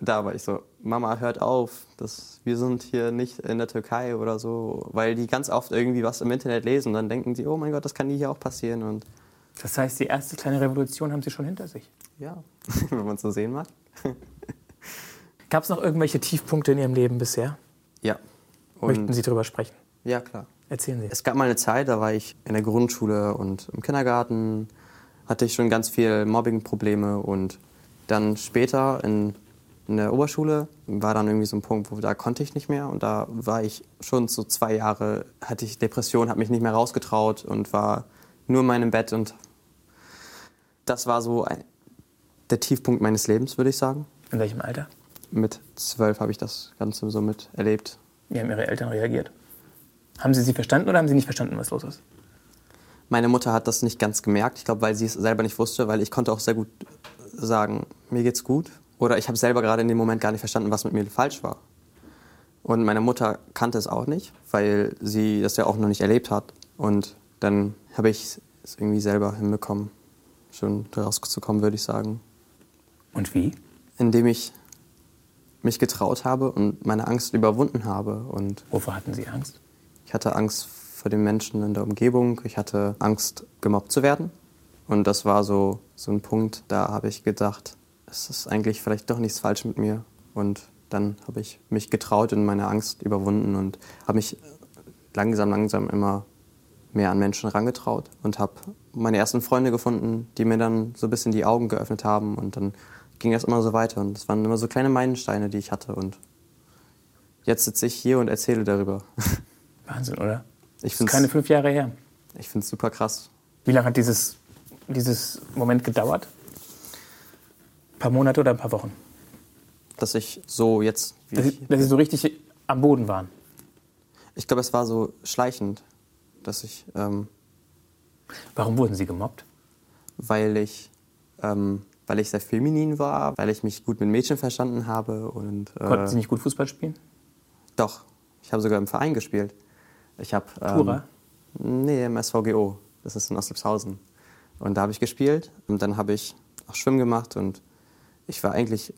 Da war ich so, Mama, hört auf, das, wir sind hier nicht in der Türkei oder so, weil die ganz oft irgendwie was im Internet lesen und dann denken sie, oh mein Gott, das kann hier auch passieren. Und das heißt, die erste kleine Revolution haben Sie schon hinter sich? Ja, wenn man es so sehen mag. Gab es noch irgendwelche Tiefpunkte in Ihrem Leben bisher? Ja. Und Möchten Sie darüber sprechen? Ja, klar. Erzählen Sie. Es gab mal eine Zeit, da war ich in der Grundschule und im Kindergarten hatte ich schon ganz viel Mobbing-Probleme und dann später in in der Oberschule war dann irgendwie so ein Punkt, wo da konnte ich nicht mehr und da war ich schon so zwei Jahre, hatte ich Depression, habe mich nicht mehr rausgetraut und war nur in meinem Bett und das war so ein, der Tiefpunkt meines Lebens, würde ich sagen. In welchem Alter? Mit zwölf habe ich das Ganze so miterlebt. Wie haben Ihre Eltern reagiert? Haben Sie sie verstanden oder haben Sie nicht verstanden, was los ist? Meine Mutter hat das nicht ganz gemerkt, ich glaube, weil sie es selber nicht wusste, weil ich konnte auch sehr gut sagen, mir geht's gut. Oder ich habe selber gerade in dem Moment gar nicht verstanden, was mit mir falsch war. Und meine Mutter kannte es auch nicht, weil sie das ja auch noch nicht erlebt hat. Und dann habe ich es irgendwie selber hinbekommen, schon rauszukommen, würde ich sagen. Und wie? Indem ich mich getraut habe und meine Angst überwunden habe. Und Wovor hatten Sie Angst? ich hatte Angst vor den Menschen in der Umgebung. Ich hatte Angst, gemobbt zu werden. Und das war so, so ein Punkt, da habe ich gedacht, es ist eigentlich vielleicht doch nichts falsch mit mir. Und dann habe ich mich getraut und meine Angst überwunden und habe mich langsam, langsam immer mehr an Menschen herangetraut und habe meine ersten Freunde gefunden, die mir dann so ein bisschen die Augen geöffnet haben. Und dann ging das immer so weiter. Und es waren immer so kleine Meilensteine, die ich hatte. Und jetzt sitze ich hier und erzähle darüber. Wahnsinn, oder? Ich Das ist finde keine es fünf Jahre her. ich find's super krass. Wie lange hat dieses, dieses Moment gedauert? Ein paar Monate oder ein paar Wochen? dass ich so jetzt, Dass ich, Sie, dass Sie so richtig am Boden waren. ich glaube, es war so schleichend, dass ich, ähm, Warum wurden Sie gemobbt? weil ich, ähm, weil ich sehr feminin war, weil ich mich gut mit Mädchen verstanden habe und Konnten äh, Sie nicht gut Fußball spielen? doch, ich habe sogar im Verein gespielt. Ich habe Tura? ähm, nee im SVGO, das ist in Oslepshausen und da habe ich gespielt und dann habe ich auch Schwimmen gemacht und ich war eigentlich,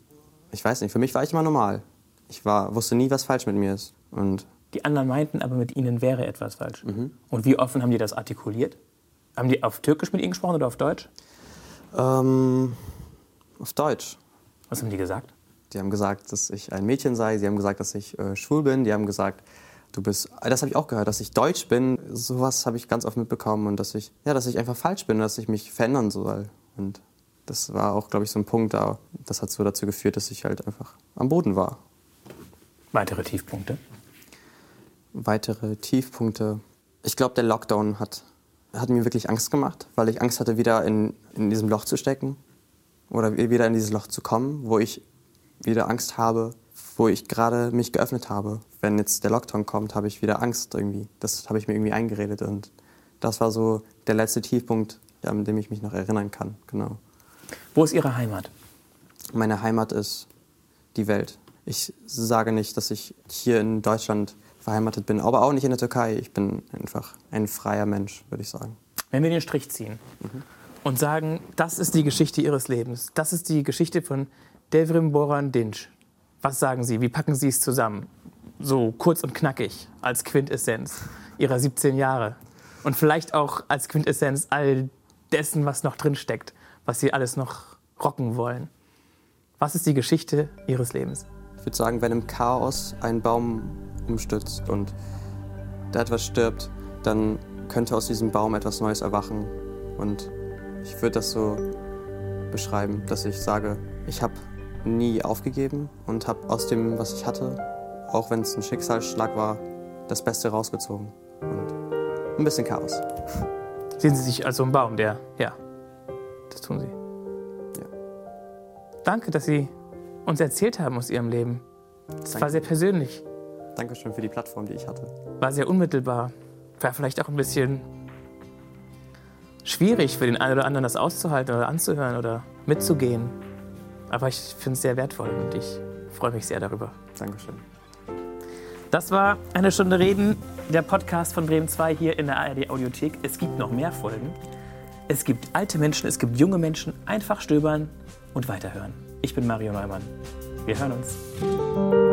ich weiß nicht, für mich war ich immer normal. Ich war, wusste nie, was falsch mit mir ist und Die anderen meinten aber, mit Ihnen wäre etwas falsch. Mhm. Und wie offen haben die das artikuliert? Haben die auf Türkisch mit Ihnen gesprochen oder auf Deutsch? ähm, auf Deutsch. Was haben die gesagt? Die haben gesagt, dass ich ein Mädchen sei. Sie haben gesagt, dass ich äh, schwul bin. Die haben gesagt, du bist. Das habe ich auch gehört, dass ich deutsch bin. Sowas habe ich ganz oft mitbekommen und dass ich, ja, dass ich einfach falsch bin, dass ich mich verändern soll. Und das war auch, glaube ich, so ein Punkt da. Das hat so dazu geführt, dass ich halt einfach am Boden war. Weitere Tiefpunkte. Weitere Tiefpunkte. Ich glaube, der Lockdown hat, hat mir wirklich Angst gemacht, weil ich Angst hatte, wieder in, in diesem Loch zu stecken oder wieder in dieses Loch zu kommen, wo ich wieder Angst habe, wo ich gerade mich geöffnet habe. Wenn jetzt der Lockdown kommt, habe ich wieder Angst irgendwie. Das habe ich mir irgendwie eingeredet und das war so der letzte Tiefpunkt, an dem ich mich noch erinnern kann. Genau. Wo ist Ihre Heimat? Meine Heimat ist die Welt. Ich sage nicht, dass ich hier in Deutschland verheimatet bin, aber auch nicht in der Türkei. Ich bin einfach ein freier Mensch, würde ich sagen. Wenn wir den Strich ziehen und sagen, das ist die Geschichte Ihres Lebens, das ist die Geschichte von Devrim Boran Dinç. Was sagen Sie? Wie packen Sie es zusammen? So kurz und knackig als Quintessenz Ihrer 17 Jahre. Und vielleicht auch als Quintessenz all dessen, was noch drin steckt, was Sie alles noch rocken wollen. Was ist die Geschichte Ihres Lebens? Ich würde sagen, wenn im Chaos ein Baum umstürzt und da etwas stirbt, dann könnte aus diesem Baum etwas Neues erwachen. Und ich würde das so beschreiben, dass ich sage, ich habe nie aufgegeben und habe aus dem, was ich hatte, auch wenn es ein Schicksalsschlag war, das Beste rausgezogen. Und ein bisschen Chaos. Sehen Sie sich als so ein Baum, der, ja, das tun Sie. Ja. Danke, dass Sie uns erzählt haben aus Ihrem Leben. Es war Danke. sehr persönlich, Dankeschön für die Plattform, die ich hatte. war sehr unmittelbar, war vielleicht auch ein bisschen schwierig für den einen oder anderen, das auszuhalten oder anzuhören oder mitzugehen. Aber ich finde es sehr wertvoll und ich freue mich sehr darüber. Dankeschön. Das war eine Stunde Reden, der Podcast von Bremen 2 hier in der ARD Audiothek. Es gibt noch mehr Folgen. Es gibt alte Menschen, es gibt junge Menschen. Einfach stöbern und weiterhören. Ich bin Mario Neumann. Wir hören uns.